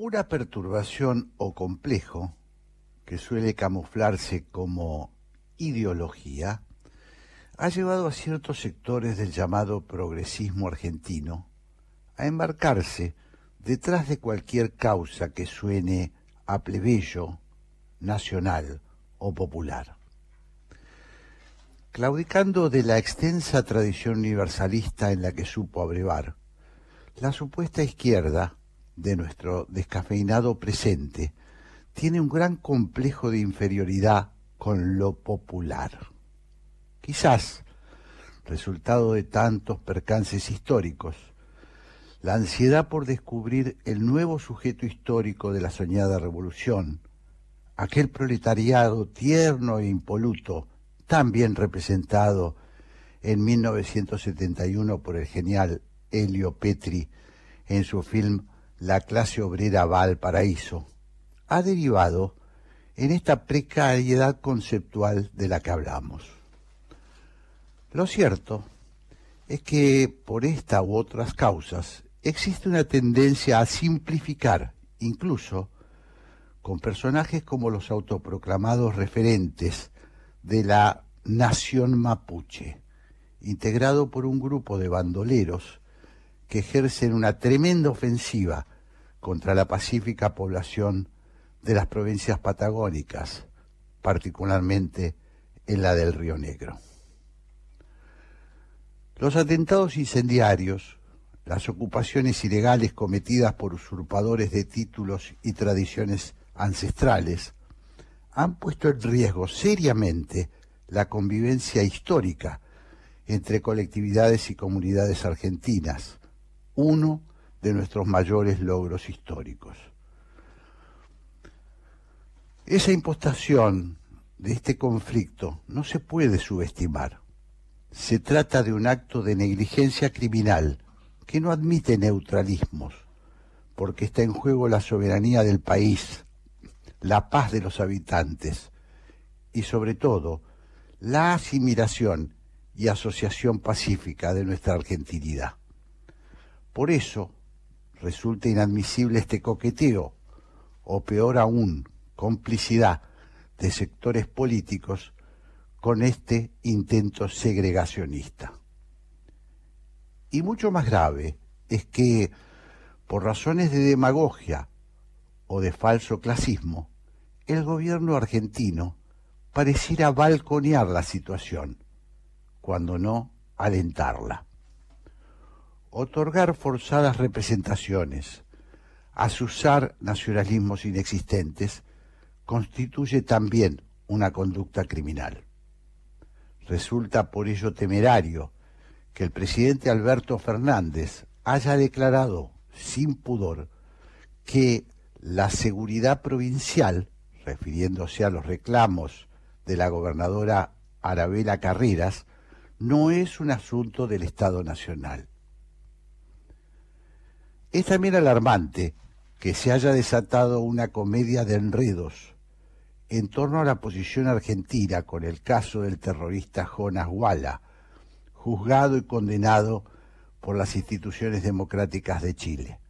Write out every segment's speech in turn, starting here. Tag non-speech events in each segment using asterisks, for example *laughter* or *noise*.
Una perturbación o complejo que suele camuflarse como ideología ha llevado a ciertos sectores del llamado progresismo argentino a embarcarse detrás de cualquier causa que suene a plebeyo, nacional o popular. Claudicando de la extensa tradición universalista en la que supo abrevar, la supuesta izquierda de nuestro descafeinado presente tiene un gran complejo de inferioridad con lo popular. Quizás, resultado de tantos percances históricos, la ansiedad por descubrir el nuevo sujeto histórico de la soñada revolución, aquel proletariado tierno e impoluto, tan bien representado en 1971 por el genial Helio Petri en su film La clase obrera va al paraíso, ha derivado en esta precariedad conceptual de la que hablamos. Lo cierto es que por esta u otras causas existe una tendencia a simplificar, incluso con personajes como los autoproclamados referentes de la nación mapuche, integrado por un grupo de bandoleros que ejercen una tremenda ofensiva contra la pacífica población de las provincias patagónicas, particularmente en la del Río Negro. Los atentados incendiarios, las ocupaciones ilegales cometidas por usurpadores de títulos y tradiciones ancestrales, han puesto en riesgo seriamente la convivencia histórica entre colectividades y comunidades argentinas, uno de nuestros mayores logros históricos. Esa impostación de este conflicto no se puede subestimar. Se trata de un acto de negligencia criminal que no admite neutralismos, porque está en juego la soberanía del país, la paz de los habitantes y sobre todo la asimilación y asociación pacífica de nuestra argentinidad. Por eso resulta inadmisible este coqueteo, o peor aún, complicidad de sectores políticos con este intento segregacionista. Y mucho más grave es que, por razones de demagogia o de falso clasismo, el gobierno argentino pareciera balconear la situación, cuando no alentarla. Otorgar forzadas representaciones, asusar nacionalismos inexistentes, constituye también una conducta criminal. Resulta por ello temerario que el presidente Alberto Fernández haya declarado sin pudor que la seguridad provincial, refiriéndose a los reclamos de la gobernadora Arabela Carreras, no es un asunto del Estado Nacional. Es también alarmante que se haya desatado una comedia de enredos en torno a la posición argentina con el caso del terrorista Jonas Walla, juzgado y condenado por las instituciones democráticas de Chile.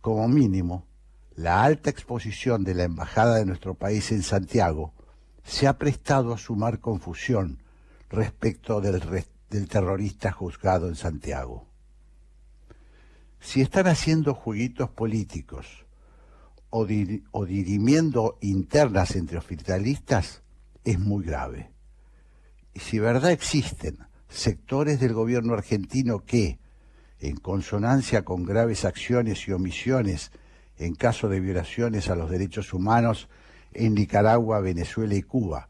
Como mínimo, la alta exposición de la embajada de nuestro país en Santiago se ha prestado a sumar confusión respecto del, del terrorista juzgado en Santiago. Si están haciendo jueguitos políticos o, dirimiendo internas entre oficialistas, es muy grave. Y si verdad existen sectores del gobierno argentino que, en consonancia con graves acciones y omisiones en caso de violaciones a los derechos humanos en Nicaragua, Venezuela y Cuba,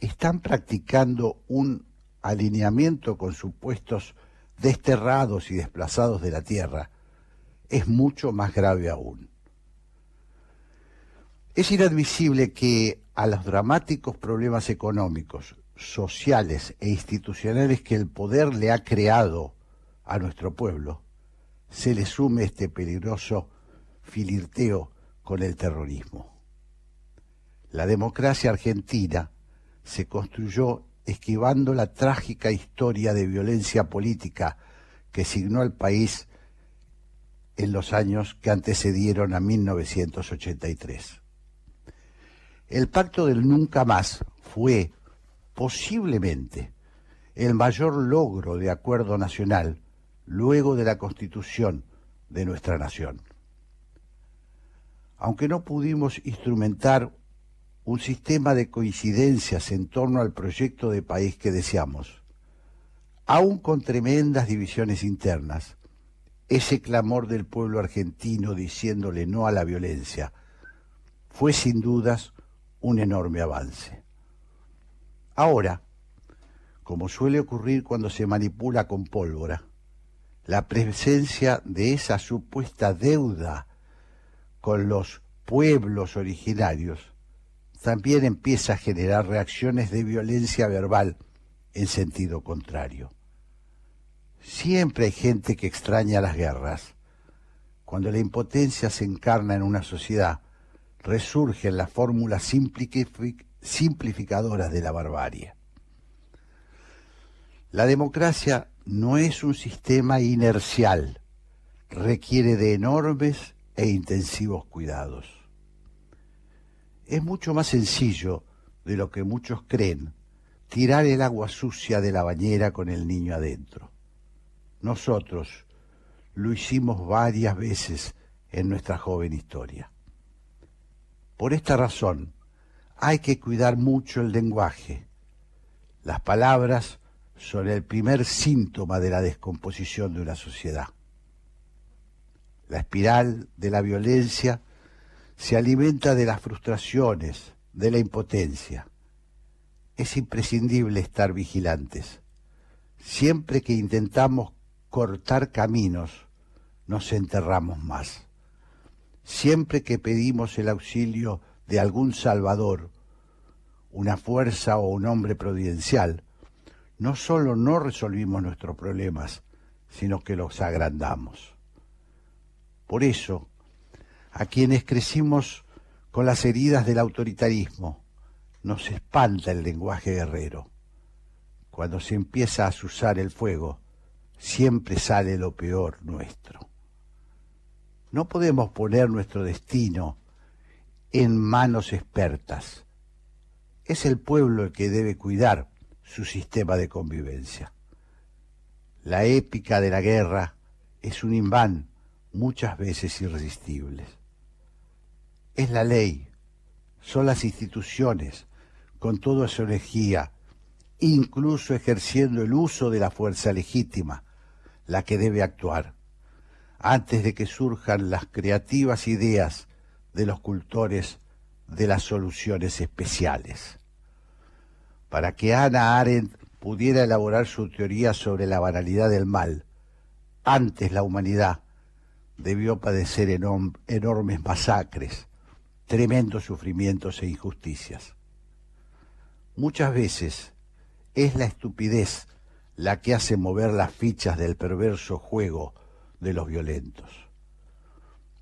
están practicando un alineamiento con supuestos desterrados y desplazados de la tierra, es mucho más grave aún. Es inadmisible que a los dramáticos problemas económicos, sociales e institucionales que el poder le ha creado a nuestro pueblo, se le sume este peligroso filirteo con el terrorismo. La democracia argentina se construyó esquivando la trágica historia de violencia política que signó al país en los años que antecedieron a 1983. El pacto del nunca más fue, posiblemente, el mayor logro de acuerdo nacional luego de la constitución de nuestra nación. Aunque no pudimos instrumentar un sistema de coincidencias en torno al proyecto de país que deseamos, aún con tremendas divisiones internas, ese clamor del pueblo argentino diciéndole no a la violencia fue sin dudas un enorme avance. Ahora, como suele ocurrir cuando se manipula con pólvora, la presencia de esa supuesta deuda con los pueblos originarios también empieza a generar reacciones de violencia verbal en sentido contrario. Siempre hay gente que extraña las guerras. Cuando la impotencia se encarna en una sociedad, resurgen las fórmulas simplificadoras de la barbarie. La democracia no es un sistema inercial, requiere de enormes e intensivos cuidados. Es mucho más sencillo de lo que muchos creen tirar el agua sucia de la bañera con el niño adentro. Nosotros lo hicimos varias veces en nuestra joven historia. Por esta razón, hay que cuidar mucho el lenguaje. Las palabras son el primer síntoma de la descomposición de una sociedad. La espiral de la violencia se alimenta de las frustraciones, de la impotencia. Es imprescindible estar vigilantes. Siempre que intentamos cortar caminos, nos enterramos más. Siempre que pedimos el auxilio de algún salvador, una fuerza o un hombre providencial, no solo no resolvimos nuestros problemas, sino que los agrandamos. Por eso, a quienes crecimos con las heridas del autoritarismo, nos espanta el lenguaje guerrero. Cuando se empieza a usar el fuego, siempre sale lo peor nuestro. No podemos poner nuestro destino en manos expertas. Es el pueblo el que debe cuidar su sistema de convivencia. La épica de la guerra es un imán muchas veces irresistible. Es la ley, son las instituciones, con toda su energía, incluso ejerciendo el uso de la fuerza legítima, la que debe actuar antes de que surjan las creativas ideas de los cultores de las soluciones especiales. Para que Ana Arendt pudiera elaborar su teoría sobre la banalidad del mal, antes la humanidad debió padecer enormes masacres, tremendos sufrimientos e injusticias. Muchas veces es la estupidez la que hace mover las fichas del perverso juego de los violentos.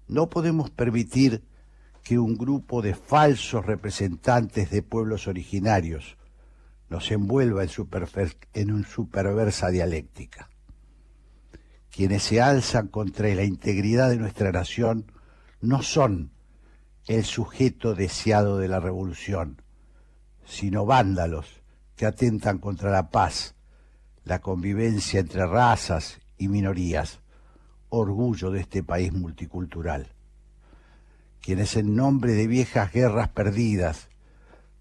No podemos permitir que un grupo de falsos representantes de pueblos originarios nos envuelva en su, en su perversa dialéctica. Quienes se alzan contra la integridad de nuestra nación no son el sujeto deseado de la revolución, sino vándalos que atentan contra la paz, la convivencia entre razas y minorías, orgullo de este país multicultural. Quienes en nombre de viejas guerras perdidas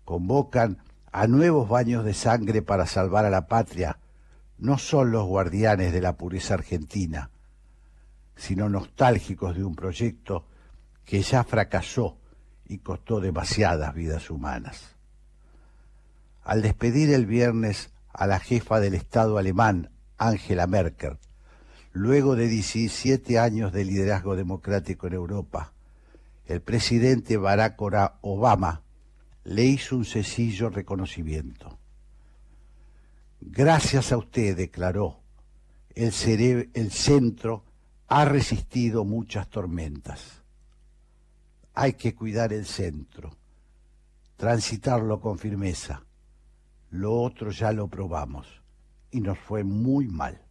convocan a nuevos baños de sangre para salvar a la patria, no son los guardianes de la pureza argentina, sino nostálgicos de un proyecto que ya fracasó y costó demasiadas vidas humanas. Al despedir el viernes a la jefa del Estado alemán, Angela Merkel, Luego de 17 años de liderazgo democrático en Europa, el presidente Barack Obama le hizo un sencillo reconocimiento. Gracias a usted, declaró, el, el centro ha resistido muchas tormentas. Hay que cuidar el centro, transitarlo con firmeza. Lo otro ya lo probamos y nos fue muy mal.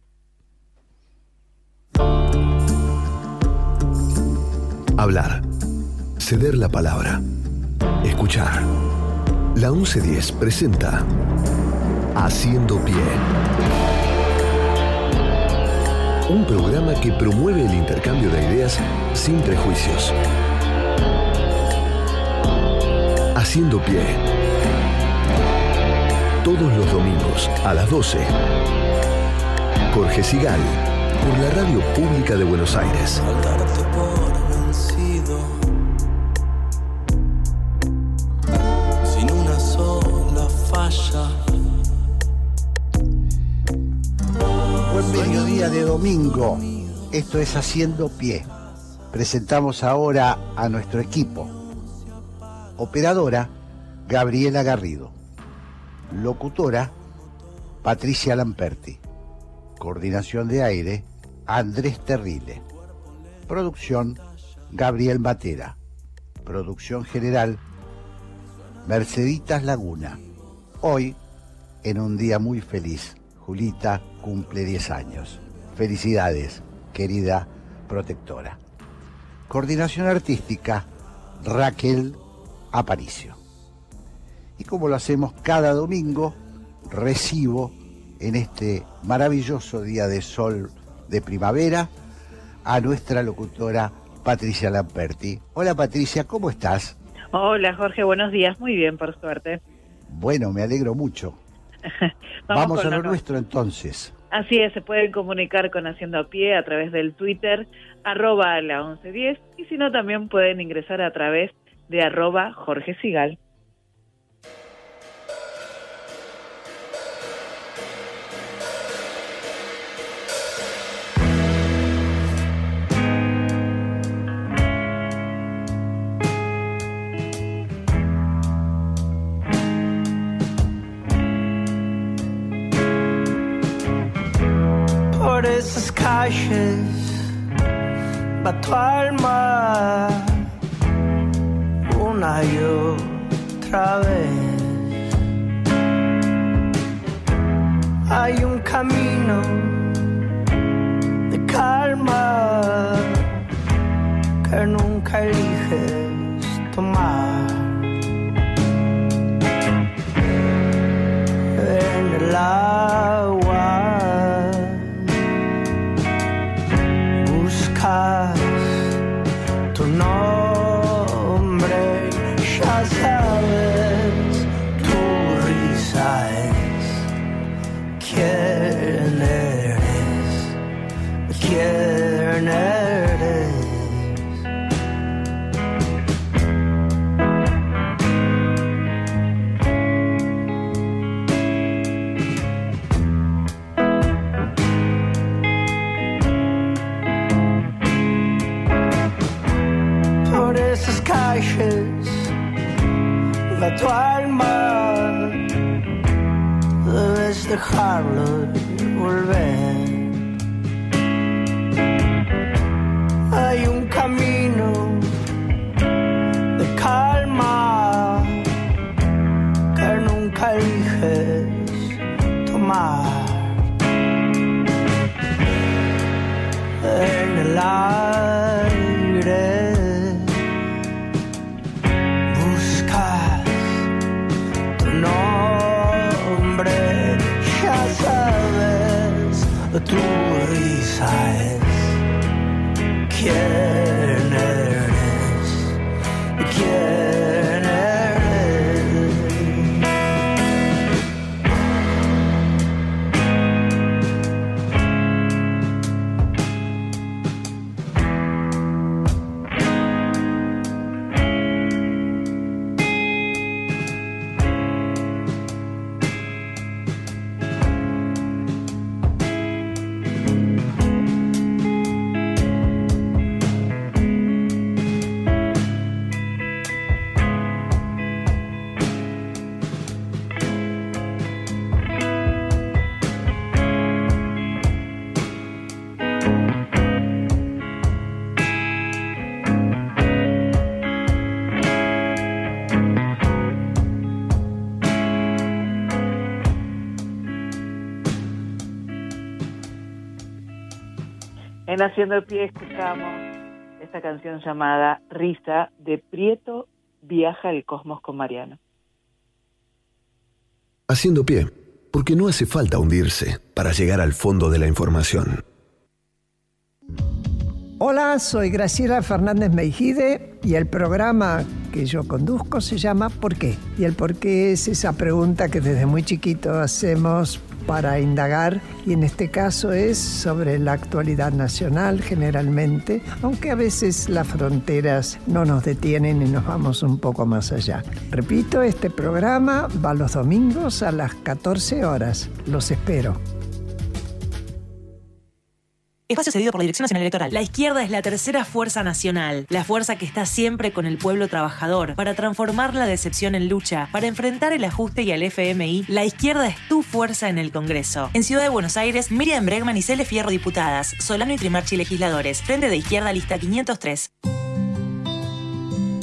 Hablar. Ceder la palabra. Escuchar. La 1110 presenta Haciendo Pie. Un programa que promueve el intercambio de ideas sin prejuicios. Haciendo Pie. Todos los domingos a las 12. Jorge Sigal, por la Radio Pública de Buenos Aires. sin una sola falla. Buen mediodía de domingo. Esto es Haciendo Pie. Presentamos ahora a nuestro equipo. Operadora, Gabriela Garrido. Locutora, Patricia Lamperti. Coordinación de aire, Andrés Terrile. Producción, Gabriel Matera. Producción general, Merceditas Laguna. Hoy, en un día muy feliz, Julita cumple 10 años. Felicidades, querida protectora. Coordinación artística, Raquel Aparicio. Y como lo hacemos cada domingo, recibo en este maravilloso día de sol de primavera a nuestra locutora Patricia Lamperti. Hola Patricia, ¿cómo estás? Hola Jorge, buenos días. Muy bien, por suerte. Bueno, me alegro mucho. *laughs* Vamos, a lo nuestro entonces. Así es, se pueden comunicar con Haciendo a Pie a través del Twitter, arroba la 1110, y si no, también pueden ingresar a través de arroba Jorge Sigal. Calles va tu alma una y otra vez. Hay un camino de calma que nunca eliges tomar. En el va tu alma. Debes dejarlo volver. Hay un camino de calma que nunca eliges tomar. En el aire sabes, tu risa es quién eres, quién En Haciendo Pie escuchamos esta canción llamada Risa de Prieto Viaja al Cosmos con Mariano. Haciendo pie, porque no hace falta hundirse para llegar al fondo de la información. Hola, soy Graciela Fernández Meijide y el programa que yo conduzco se llama ¿Por qué? Y el por qué es esa pregunta que desde muy chiquito hacemos para indagar y en este caso es sobre la actualidad nacional generalmente, aunque a veces las fronteras no nos detienen y nos vamos un poco más allá. Repito, este programa va los domingos a las 14 horas. Los espero. Espacio cedido por la Dirección Nacional Electoral. La izquierda es la tercera fuerza nacional, la fuerza que está siempre con el pueblo trabajador, para transformar la decepción en lucha, para enfrentar el ajuste y al FMI. La izquierda es tu fuerza en el Congreso. En Ciudad de Buenos Aires, Miriam Bregman y Cele Fierro diputadas, Solano y Trimarchi legisladores. Frente de Izquierda, lista 503.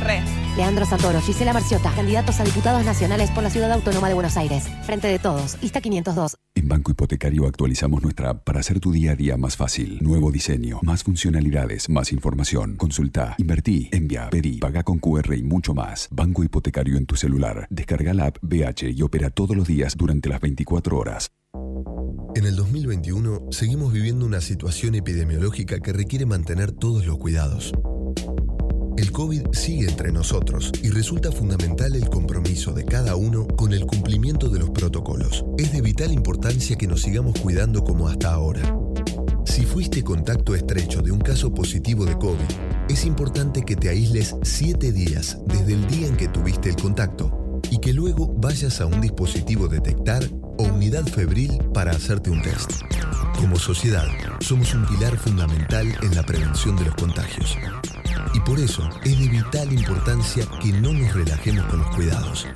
Re. Leandro Santoro, Gisela Marciota, candidatos a diputados nacionales por la Ciudad Autónoma de Buenos Aires. Frente de todos, lista 502. En Banco Hipotecario actualizamos nuestra app para hacer tu día a día más fácil. Nuevo diseño, más funcionalidades, más información. Consulta, invertí, envía, pedí, paga con QR y mucho más. Banco Hipotecario en tu celular. Descarga la app BH y opera todos los días durante las 24 horas. En el 2021 seguimos viviendo una situación epidemiológica que requiere mantener todos los cuidados. El COVID sigue entre nosotros y resulta fundamental el compromiso de cada uno con el cumplimiento de los protocolos. Es de vital importancia que nos sigamos cuidando como hasta ahora. Si fuiste contacto estrecho de un caso positivo de COVID, es importante que te aísles 7 días desde el día en que tuviste el contacto y que luego vayas a un dispositivo detectar o unidad febril para hacerte un test. Como sociedad, somos un pilar fundamental en la prevención de los contagios. Y por eso es de vital importancia que no nos relajemos con los cuidados.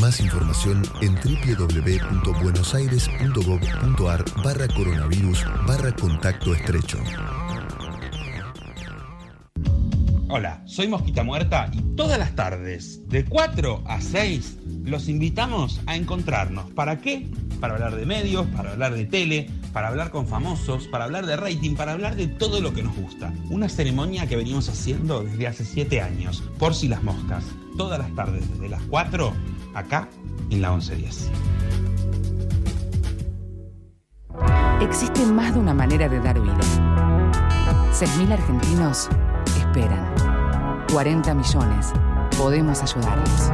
Más información en www.buenosaires.gov.ar barra coronavirus barra contacto estrecho. Hola, soy Mosquita Muerta y todas las tardes, de 4 a 6, los invitamos a encontrarnos. ¿Para qué? Para hablar de medios, para hablar de tele, para hablar con famosos, para hablar de rating, para hablar de todo lo que nos gusta. Una ceremonia que venimos haciendo desde hace 7 años, por si las moscas. Todas las tardes, desde las 4, acá en la 1110. Existe más de una manera de dar vida. 6.000 argentinos esperan. 40 millones. Podemos ayudarlos.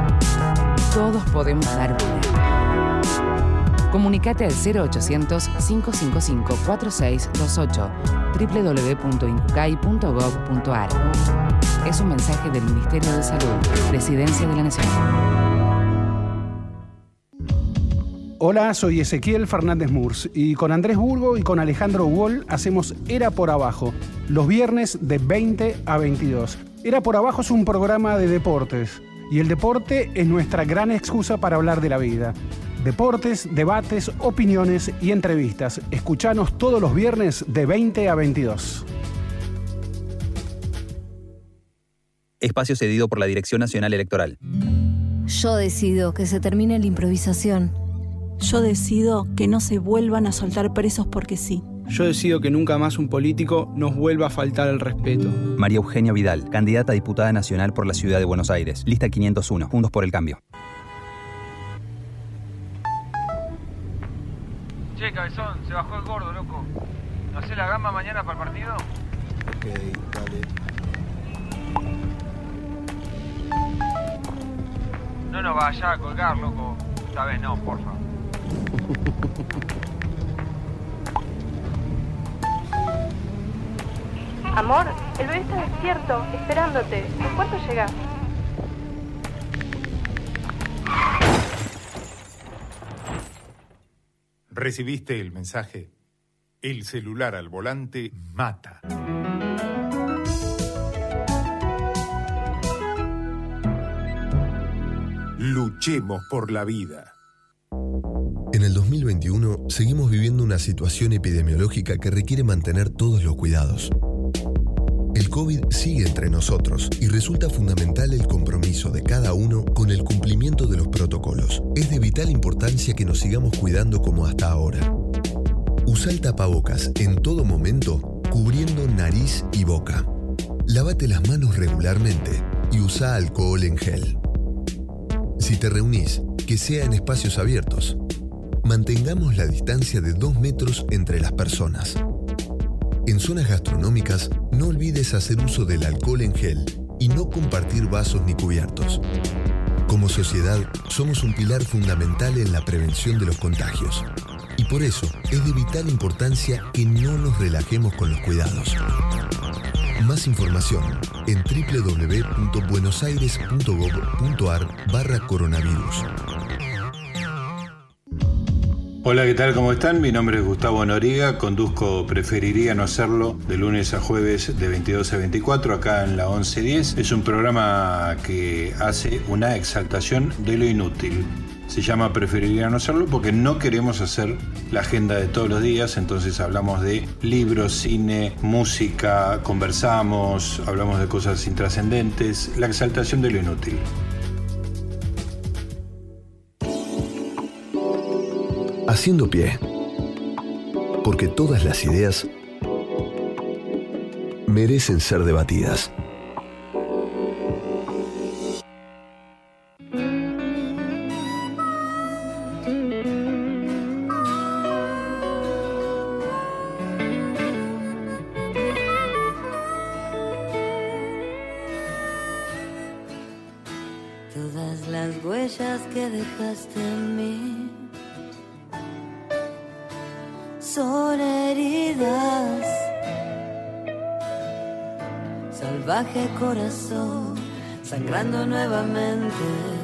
Todos podemos dar vida. Comunicate al 0800-555-4628 www.incucay.gov.ar Es un mensaje del Ministerio de Salud, Presidencia de la Nación. Hola, soy Ezequiel Fernández Murs y con Andrés Burgo y con Alejandro Wall hacemos Era por Abajo, los viernes de 20 a 22. Era por Abajo es un programa de deportes y el deporte es nuestra gran excusa para hablar de la vida. Deportes, debates, opiniones y entrevistas. Escuchanos todos los viernes de 20 a 22. Espacio cedido por la Dirección Nacional Electoral. Yo decido que se termine la improvisación. Yo decido que no se vuelvan a soltar presos porque sí. Yo decido que nunca más un político nos vuelva a faltar el respeto. María Eugenia Vidal, candidata a diputada nacional por la Ciudad de Buenos Aires. Lista 501. Juntos por el Cambio. Che, cabezón, se bajó el gordo, loco. ¿No hace la gamba mañana para el partido? Ok, dale. No nos vaya a colgar, loco. Esta vez no, porfa. Amor, el bebé está despierto, esperándote. ¿En cuánto llegas? ¿Recibiste el mensaje? El celular al volante mata. Luchemos por la vida. En el 2021 seguimos viviendo una situación epidemiológica que requiere mantener todos los cuidados. El COVID sigue entre nosotros y resulta fundamental el compromiso de cada uno con el cumplimiento de los protocolos. Es de vital importancia que nos sigamos cuidando como hasta ahora. Usa el tapabocas en todo momento, cubriendo nariz y boca. Lávate las manos regularmente y usa alcohol en gel. Si te reunís, que sea en espacios abiertos. Mantengamos la distancia de 2 metros entre las personas. En zonas gastronómicas, no olvides hacer uso del alcohol en gel y no compartir vasos ni cubiertos. Como sociedad, somos un pilar fundamental en la prevención de los contagios. Y por eso es de vital importancia que no nos relajemos con los cuidados. Más información en www.buenosaires.gov.ar barra coronavirus. Hola, ¿qué tal? ¿Cómo están? Mi nombre es Gustavo Noriga, conduzco Preferiría no hacerlo de lunes a jueves de 22 a 24 acá en la 1110. Es un programa que hace una exaltación de lo inútil. Se llama Preferiría no hacerlo porque no queremos hacer la agenda de todos los días, entonces hablamos de libros, cine, música, conversamos, hablamos de cosas intrascendentes, la exaltación de lo inútil. Haciendo pie. Porque todas las ideas merecen ser debatidas. Sangrando nuevamente.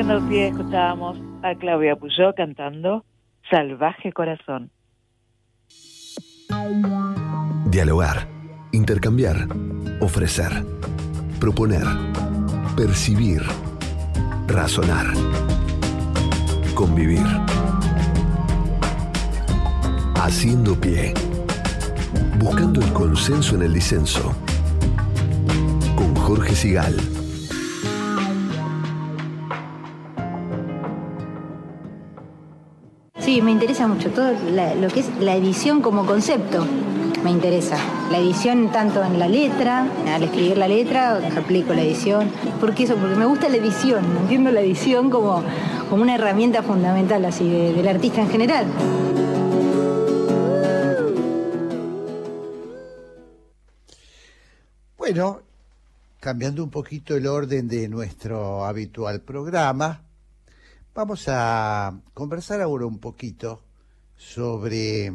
En Haciendo Pie escuchábamos a Claudia Puyó cantando Salvaje Corazón. Dialogar, intercambiar, ofrecer, proponer, percibir, razonar, convivir. Haciendo pie. Buscando el consenso en el disenso. Con Jorge Sigal. Sí, me interesa mucho todo lo que es la edición como concepto. Me interesa. La edición tanto en la letra, al escribir la letra, aplico la edición. ¿Por qué eso? Porque me gusta la edición. Entiendo la edición como, como una herramienta fundamental así de- del artista en general. Bueno, cambiando un poquito el orden de nuestro habitual programa, vamos a conversar ahora un poquito sobre,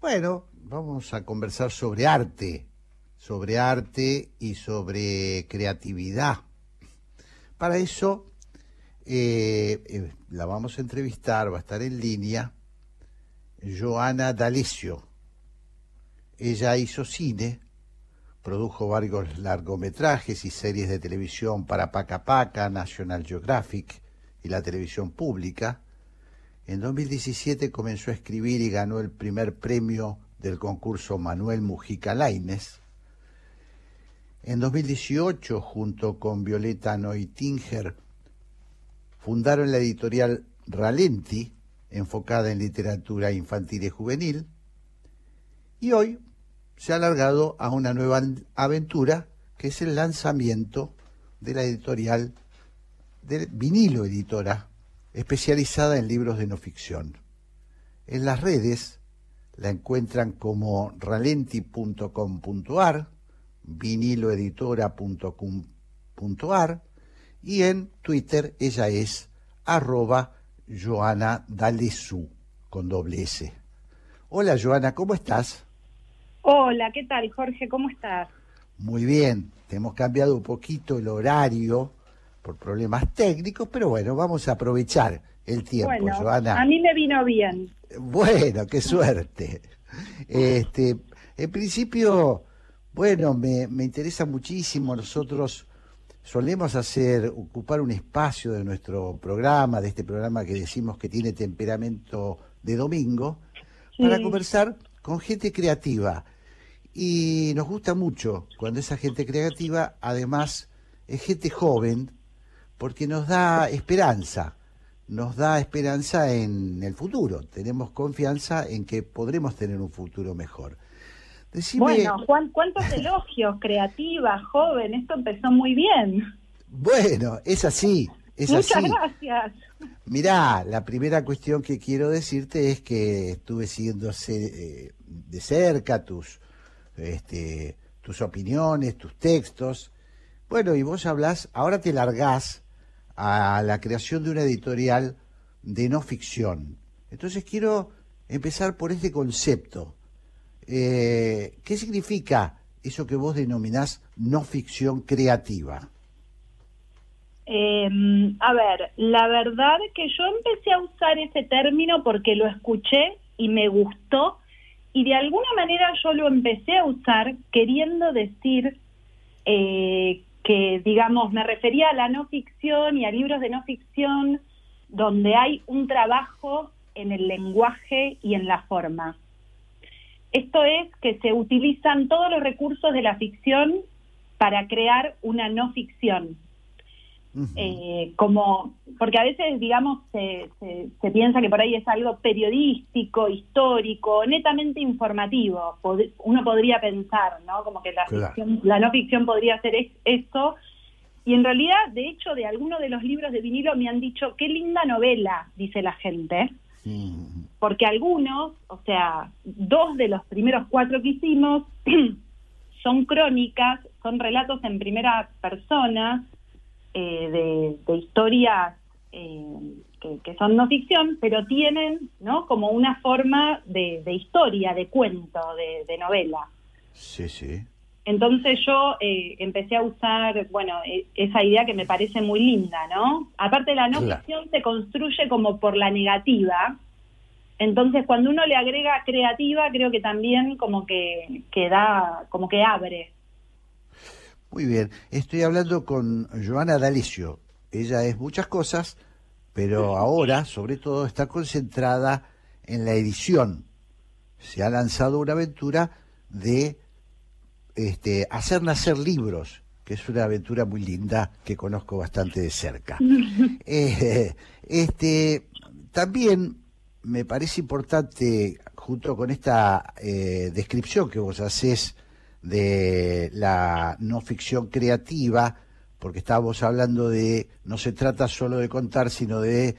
bueno, vamos a conversar sobre arte, sobre arte y sobre creatividad. Para eso eh, eh, la vamos a entrevistar, va a estar en línea, Joana D'Alessio. Ella hizo cine, produjo varios largometrajes y series de televisión para Paca Paca, National Geographic y la televisión pública. En 2017 comenzó a escribir y ganó el primer premio del concurso Manuel Mujica Laines. En 2018, junto con Violeta Neutinger, fundaron la editorial Ralenti, enfocada en literatura infantil y juvenil, y hoy se ha alargado a una nueva aventura que es el lanzamiento de la editorial de vinilo editora especializada en libros de no ficción. En las redes la encuentran como ralenti.com.ar, viniloeditora.com.ar y en Twitter ella es arroba Joana Dalesu con doble S. Hola Joana, ¿cómo estás? Hola, ¿qué tal, Jorge? ¿Cómo estás? Muy bien, te hemos cambiado un poquito el horario por problemas técnicos, pero bueno, vamos a aprovechar el tiempo, bueno, Joana. a mí me vino bien. Bueno, qué suerte. Este, en principio, bueno, me, me interesa muchísimo. Nosotros solemos hacer, ocupar un espacio de nuestro programa, de este programa que decimos que tiene temperamento de domingo, para conversar con gente creativa. Y nos gusta mucho cuando esa gente creativa, además, es gente joven, porque nos da esperanza, nos da esperanza en el futuro. Tenemos confianza en que podremos tener un futuro mejor. Decime, Bueno, Juan, ¿cuántos elogios? Creativa, joven, esto empezó muy bien. bueno, es así, es Muchas así. gracias. Mirá, la primera cuestión que quiero decirte es que estuve siguiendo eh, de cerca tus, este, tus opiniones, tus textos. Bueno, y vos hablás, ahora te largás a la creación de una editorial de no ficción. Entonces quiero empezar por este concepto. Eh, ¿Qué significa eso que vos denominás no ficción creativa? Eh, a ver, la verdad que yo empecé a usar ese término porque lo escuché y me gustó y de alguna manera yo lo empecé a usar queriendo decir eh, que, digamos, me refería a la no ficción y a libros de no ficción donde hay un trabajo en el lenguaje y en la forma. Esto es que se utilizan todos los recursos de la ficción para crear una no ficción. Eh, como porque a veces digamos se, se, se piensa que por ahí es algo periodístico histórico netamente informativo. Pod- uno podría pensar no como que la Claro. ficción la no ficción podría ser es- esto. Y en realidad de hecho de algunos de los libros de vinilo me han dicho qué linda novela dice la gente. Porque algunos o sea dos de los primeros cuatro que hicimos *clears throat* son crónicas son relatos en primera persona eh, de, de historias eh, que, que son no ficción, pero tienen ¿no? como una forma de, de historia, de cuento, de, de novela. Sí, sí. Entonces yo eh, empecé a usar, bueno, e- esa idea que me parece muy linda, ¿no? Aparte la no Claro. ficción se construye como por la negativa. Entonces cuando uno le agrega creativa, creo que también como que, que da, como que abre. Muy bien, estoy hablando con Joana D'Alessio. Ella es muchas cosas, pero *laughs* ahora, sobre todo, está concentrada en la edición. Se ha lanzado una aventura de este, hacer nacer libros, que es una aventura muy linda que conozco bastante de cerca. *laughs* Eh, este, también me parece importante, junto con esta eh, descripción que vos haces de la no ficción creativa, porque estábamos hablando de, no se trata solo de contar, sino de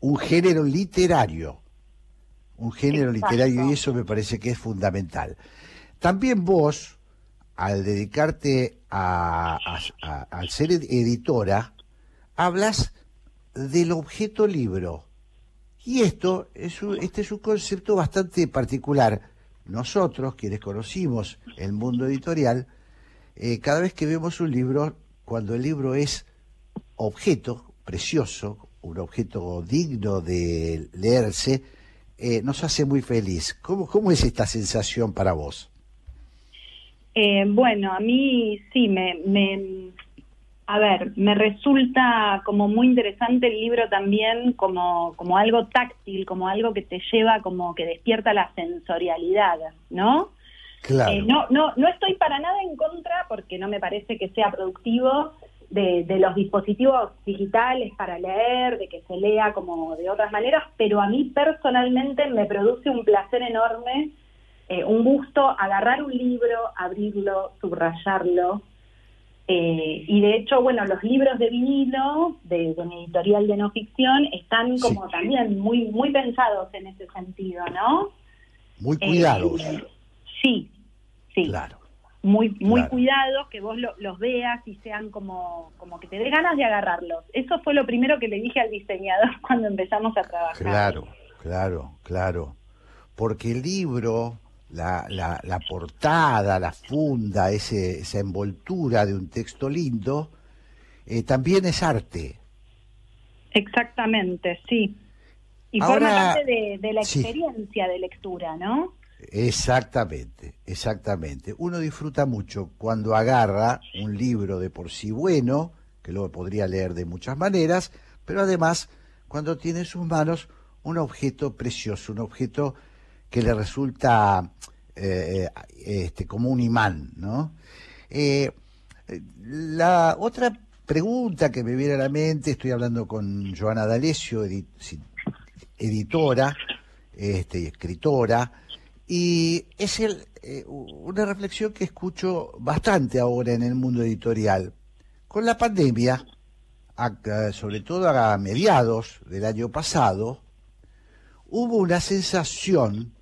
un género literario, un género Exacto. literario, y eso me parece que es fundamental. También vos, al dedicarte a, a- a- al ser ed- editora, hablas del objeto libro. Y esto es un, este es un concepto bastante particular. Nosotros, quienes conocimos el mundo editorial, eh, cada vez que vemos un libro, cuando el libro es objeto precioso, un objeto digno de leerse, eh, nos hace muy feliz. ¿Cómo, ¿Cómo es esta sensación para vos? Eh, bueno, a mí sí, me, me, a ver, me resulta como muy interesante el libro también como, como algo táctil, como algo que te lleva, como que despierta la sensorialidad, ¿no? Claro. Eh, no, no, no estoy para nada en contra porque no me parece que sea productivo de, de los dispositivos digitales para leer, de que se lea como de otras maneras, pero a mí personalmente me produce un placer enorme, eh, un gusto agarrar un libro, abrirlo, subrayarlo. Eh, y de hecho, bueno, los libros de vinilo de, de mi editorial de no ficción están como también muy, muy pensados en ese sentido, ¿no? Muy Eh, cuidados. Sí, sí. Claro. Muy, muy Claro. cuidados, que vos lo- los veas y sean como, como que te dé ganas de agarrarlos. Eso fue lo primero que le dije al diseñador *laughs* cuando empezamos a trabajar. Claro, claro, claro. Porque el libro, la, la, la portada, la funda, ese, esa envoltura de un texto lindo, eh, también es arte. Exactamente, sí. Y Ahora- forma parte de, de la sí. experiencia de lectura, ¿no? Exactamente, exactamente. Uno disfruta mucho cuando agarra un libro de por sí bueno, que lo podría leer de muchas maneras, pero además cuando tiene en sus manos un objeto precioso, un objeto que le resulta eh, este, como un imán, ¿no? Eh, la otra pregunta que me viene a la mente, estoy hablando con Joana D'Alessio, edi- si- editora este, y escritora, y es el, eh, una reflexión que escucho bastante ahora en el mundo editorial. Con la pandemia, sobre todo a mediados del año pasado, hubo una sensación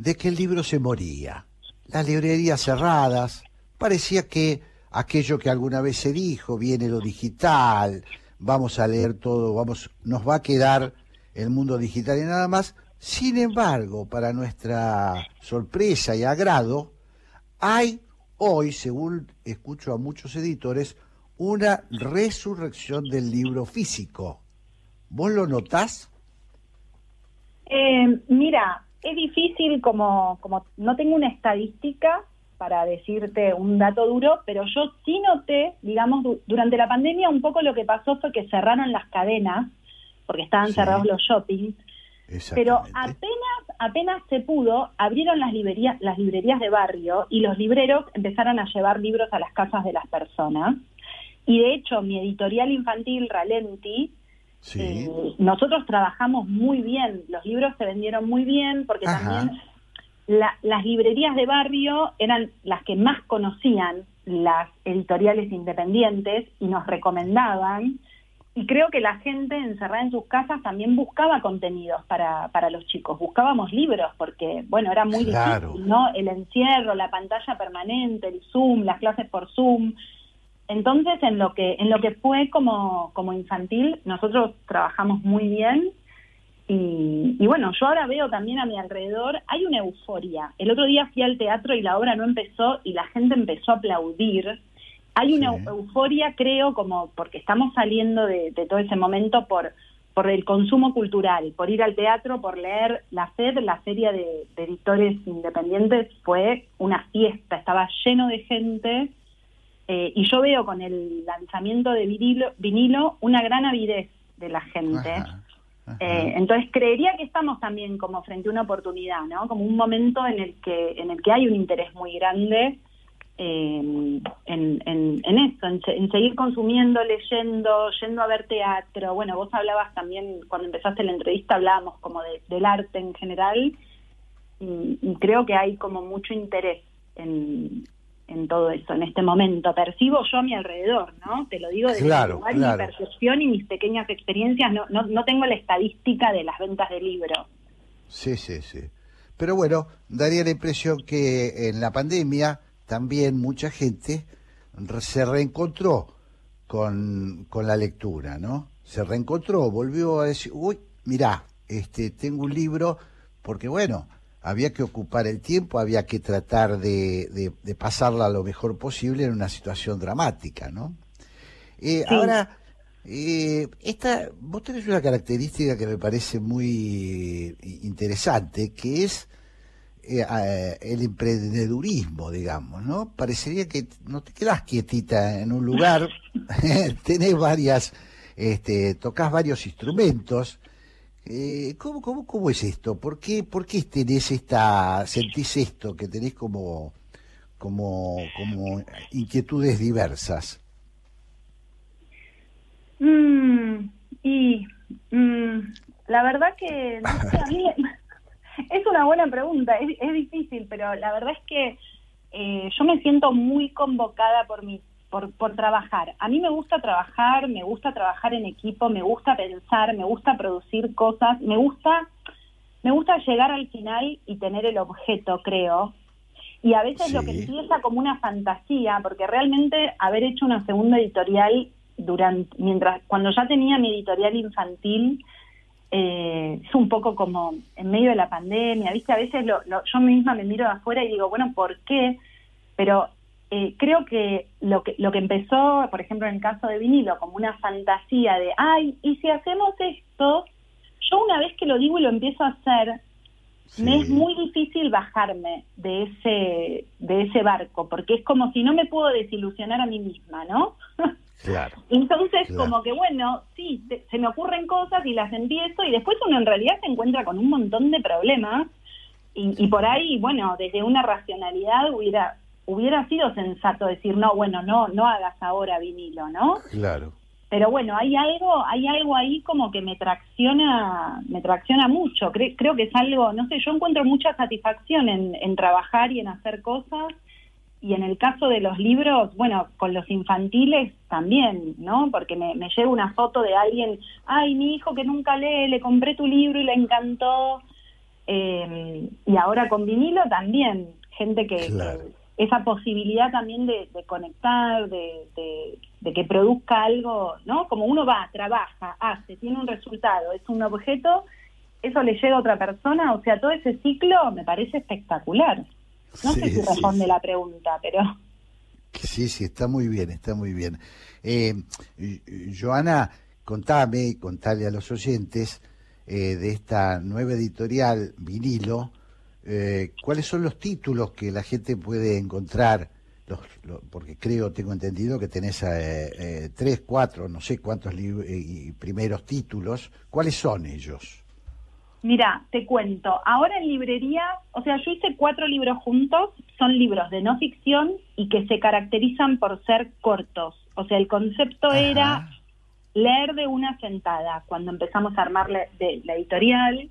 de que el libro se moría. Las librerías cerradas, parecía que aquello que alguna vez se dijo, viene lo digital, vamos a leer todo, vamos, nos va a quedar el mundo digital y nada más. Sin embargo, para nuestra sorpresa y agrado, hay hoy, según escucho a muchos editores, una resurrección del libro físico. ¿Vos lo notás? Eh, mira, es difícil como, como no tengo una estadística para decirte un dato duro, pero yo sí noté, digamos, du- durante la pandemia un poco lo que pasó fue que cerraron las cadenas, porque estaban cerrados los shoppings, pero apenas, apenas se pudo, abrieron las librerías, las librerías de barrio y los libreros empezaron a llevar libros a las casas de las personas. Y de hecho, mi editorial infantil, Ralenti, eh, nosotros trabajamos muy bien, los libros se vendieron muy bien porque también la- las librerías de barrio eran las que más conocían las editoriales independientes y nos recomendaban. Y creo que la gente encerrada en sus casas también buscaba contenidos para, para los chicos, buscábamos libros porque, bueno, era muy Claro. difícil, ¿no? El encierro, la pantalla permanente, el Zoom, las clases por Zoom. Entonces, en lo que en lo que fue como, como infantil, nosotros trabajamos muy bien Y, y bueno, yo ahora veo también a mi alrededor, hay una euforia. El otro día fui al teatro y la obra no empezó y la gente empezó a aplaudir. Hay una euforia, creo, como porque estamos saliendo de, de todo ese momento por, por el consumo cultural, por ir al teatro, por leer La FED, la feria de, de editores independientes, fue una fiesta, estaba lleno de gente. Eh, y yo veo con el lanzamiento de vinilo, vinilo una gran avidez de la gente. Eh, entonces creería que estamos también como frente a una oportunidad, ¿no? Como un momento en el que en el que hay un interés muy grande eh, en, en, en eso, en seguir consumiendo, leyendo, yendo a ver teatro. Bueno, vos hablabas también cuando empezaste la entrevista hablábamos como de- del arte en general y, y creo que hay como mucho interés en, en todo eso en este momento. Percibo yo a mi alrededor, ¿no? Te lo digo desde Claro, mi lugar, claro. mi percepción y mis pequeñas experiencias. No, no, no tengo la estadística de las ventas de libros. Sí, sí, sí. Pero bueno, daría la impresión que en la pandemia también mucha gente se reencontró con, con la lectura, ¿no? Se reencontró, volvió a decir, uy, mirá, este, tengo un libro, porque bueno, había que ocupar el tiempo, había que tratar de, de- de pasarla lo mejor posible en una situación dramática, ¿no? Eh, Ahora, eh, esta, vos tenés una característica que me parece muy interesante, que es eh, eh, el emprendedurismo, digamos, ¿no? Parecería que no te quedás quietita en un lugar, *laughs* tenés varias, este, tocas varios instrumentos. Eh, ¿cómo, cómo, ¿Cómo es esto? ¿Por qué, ¿Por qué tenés esta, sentís esto, que tenés como, como, como inquietudes diversas? Mm, y mm, la verdad que no sé, a mí *laughs* es una buena pregunta, es, es difícil, pero la verdad es que eh, yo me siento muy convocada por mi por, por trabajar. A mí me gusta trabajar, me gusta trabajar en equipo, me gusta pensar, me gusta producir cosas, me gusta me gusta llegar al final y tener el objeto, creo. Y a veces lo que empieza como una fantasía, porque realmente haber hecho una segunda editorial durante mientras cuando ya tenía mi editorial infantil eh, es un poco como en medio de la pandemia, ¿viste? A veces lo, lo- yo misma me miro de afuera y digo, bueno, ¿por qué? Pero eh, creo que lo, que lo que empezó, por ejemplo, en el caso de vinilo, como una fantasía de, ay, ¿y si hacemos esto? Yo una vez que lo digo y lo empiezo a hacer, me es muy difícil bajarme de ese, de ese barco, porque es como si no me puedo desilusionar a mí misma, ¿no? *laughs* Claro. Entonces, Claro. como que bueno, sí, te- se me ocurren cosas y las empiezo y después uno en realidad se encuentra con un montón de problemas y, y por ahí, bueno, desde una racionalidad hubiera hubiera sido sensato decir, no, bueno, no no hagas ahora vinilo, ¿no? Claro. Pero bueno, hay algo hay algo ahí como que me tracciona me tracciona mucho. Cre- creo que es algo, no sé, yo encuentro mucha satisfacción en, en trabajar y en hacer cosas y en el caso de los libros, bueno, con los infantiles también, ¿no? Porque me, me llega una foto de alguien, ay, mi hijo que nunca lee, le compré tu libro y le encantó. Eh, y ahora con vinilo también, gente que, que esa posibilidad también de, de conectar, de, de- de que produzca algo, ¿no? Como uno va, trabaja, hace, tiene un resultado, es un objeto, eso le llega a otra persona, o sea, todo ese ciclo me parece espectacular. No sé si sí, responde la pregunta, pero... Sí, sí, está muy bien, está muy bien. Eh, Joana, contame, contale a los oyentes eh, de esta nueva editorial vinilo, eh, cuáles son los títulos que la gente puede encontrar, los, porque creo, tengo entendido que tenés eh, eh, tres, cuatro, no sé cuántos eh, y primeros títulos, ¿cuáles son ellos? Mira, te cuento, ahora en librería, o sea, yo hice cuatro libros juntos, son libros de no ficción y que se caracterizan por ser cortos. O sea, el concepto era leer de una sentada. Cuando empezamos a armar la, de- la editorial,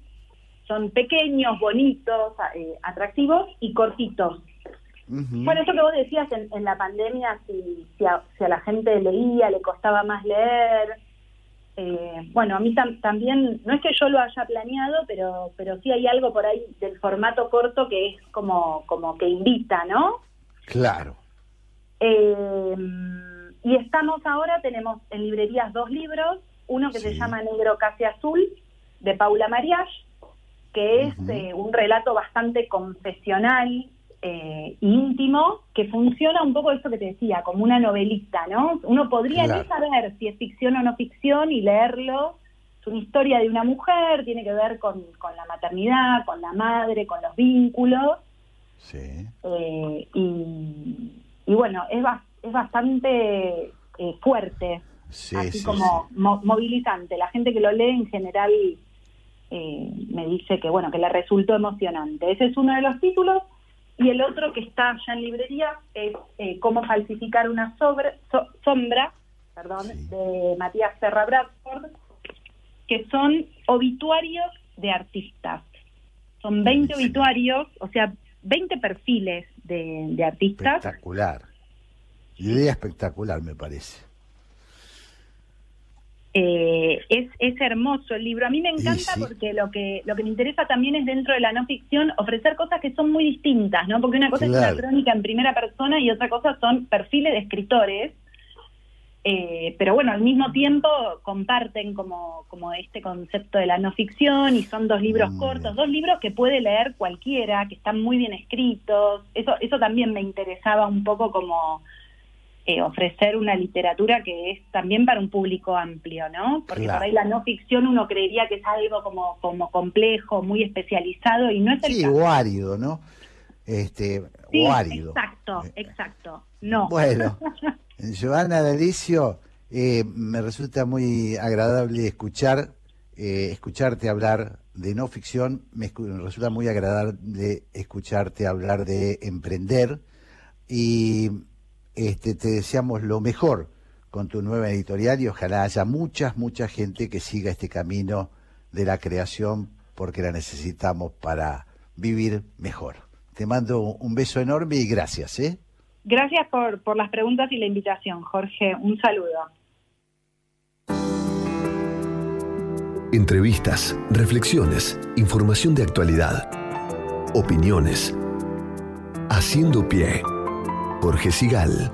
son pequeños, bonitos, eh, atractivos y cortitos. Bueno, eso que vos decías en, en la pandemia, si, si, a, si a la gente leía, le costaba más leer. Eh, bueno, a mí tam- también, no es que yo lo haya planeado, pero, pero sí hay algo por ahí del formato corto que es como, como que invita, ¿no? Claro. Eh, y estamos ahora, tenemos en librerías dos libros, uno que se llama Negro Casi Azul, de Paula Mariach, que es eh, un relato bastante confesional, eh, íntimo, que funciona un poco eso que te decía, como una novelita, ¿no? Uno podría Claro. ni saber si es ficción o no ficción y leerlo. Es una historia de una mujer, tiene que ver con, con la maternidad, con la madre, con los vínculos. Sí. Eh, y, y bueno, es, bas- es bastante eh, fuerte, Sí, así sí, como mo- movilizante. La gente que lo lee en general eh, me dice que bueno que le resultó emocionante. Ese es uno de los títulos y el otro que está ya en librería es eh, Cómo falsificar una sobre- so- sombra, perdón, de Matías Serra Bradford, que son obituarios de artistas. Son 20 obituarios, o sea, 20 perfiles de, de artistas. Espectacular. Idea espectacular, me parece. Eh, es, es hermoso el libro. A mí me encanta sí. porque lo que lo que me interesa también es dentro de la no ficción ofrecer cosas que son muy distintas, ¿no? Porque una cosa es una crónica en primera persona y otra cosa son perfiles de escritores. Eh, pero bueno, al mismo tiempo comparten como, como este concepto de la no ficción y son dos libros cortos, dos libros que puede leer cualquiera, que están muy bien escritos. Eso, eso también me interesaba un poco como eh, ofrecer una literatura que es también para un público amplio, ¿no? Porque Claro. por ahí la no ficción uno creería que es algo como, como complejo, muy especializado y no es el Sí, caso. o árido, ¿no? Este, Sí, o árido. exacto, exacto. No. Bueno, *laughs* Joana Delicio, eh, me resulta muy agradable escuchar, eh, escucharte hablar de no ficción, me resulta muy agradable escucharte hablar de emprender y este, te deseamos lo mejor con tu nueva editorial y ojalá haya mucha, mucha gente que siga este camino de la creación porque la necesitamos para vivir mejor. Te mando un beso enorme y gracias, ¿eh? Gracias por, por las preguntas y la invitación, Jorge. Un saludo. Entrevistas, reflexiones, información de actualidad, opiniones. Haciendo pie. Jorge Sigal.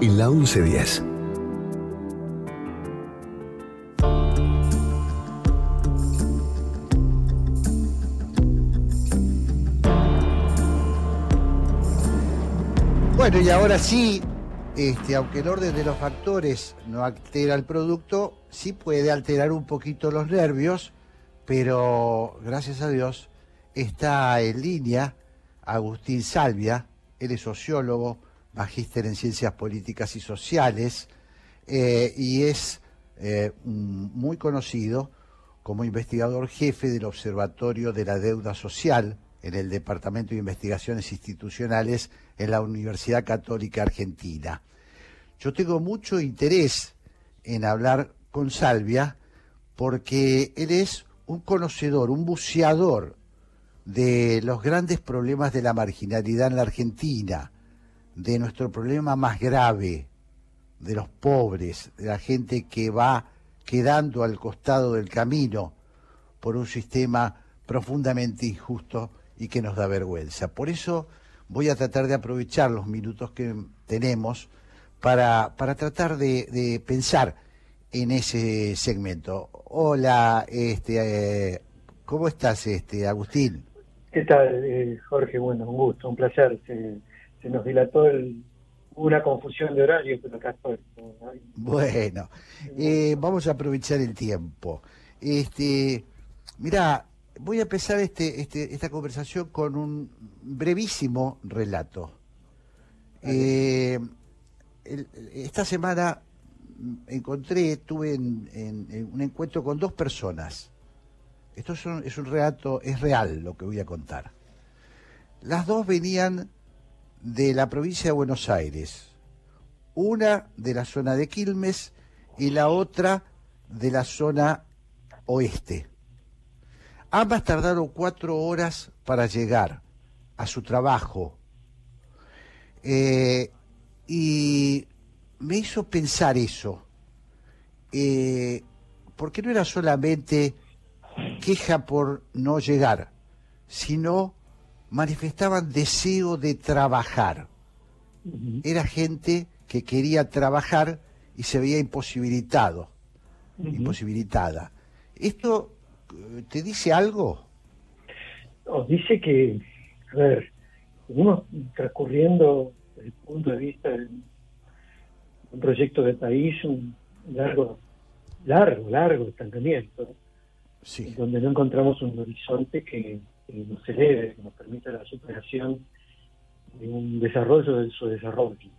En la 1110. Bueno, y ahora sí, este, aunque el orden de los factores no altera el producto, sí puede alterar un poquito los nervios, pero gracias a Dios está en línea Agustín Salvia, él es sociólogo, magíster en ciencias políticas y sociales, eh, y es eh, mm, muy conocido como investigador jefe del Observatorio de la Deuda Social en el Departamento de Investigaciones Institucionales en la Universidad Católica Argentina. Yo tengo mucho interés en hablar con Salvia porque él es un conocedor, un buceador de los grandes problemas de la marginalidad en la Argentina, de nuestro problema más grave, de los pobres, de la gente que va quedando al costado del camino por un sistema profundamente injusto y que nos da vergüenza. Por eso voy a tratar de aprovechar los minutos que tenemos para, para tratar de, de pensar en ese segmento. Hola, este, eh, ¿cómo estás, este, Agustín? ¿Qué tal, eh, Jorge? Bueno, un gusto, un placer. Se, se nos dilató el, una confusión de horario, pero acá estoy. Bueno, eh, vamos a aprovechar el tiempo. Este, mira, voy a empezar este, este, esta conversación con un brevísimo relato. Eh, el- esta semana encontré, tuve en- en- en un encuentro con dos personas. Esto es un, es un relato, es real lo que voy a contar. Las dos venían de la provincia de Buenos Aires, una de la zona de Quilmes y la otra de la zona oeste. Ambas tardaron cuatro horas para llegar a su trabajo. Eh, y me hizo pensar eso, eh, porque no era solamente queja por no llegar, sino manifestaban deseo de trabajar. Era gente que quería trabajar y se veía imposibilitado, imposibilitada. Esto ¿te dice algo? Os dice que, a ver, venimos transcurriendo desde el punto de vista de un proyecto de país, un largo, largo, largo estancamiento, sí. donde no encontramos un horizonte que, que nos eleve, que nos permita la superación de un desarrollo de su desarrollo.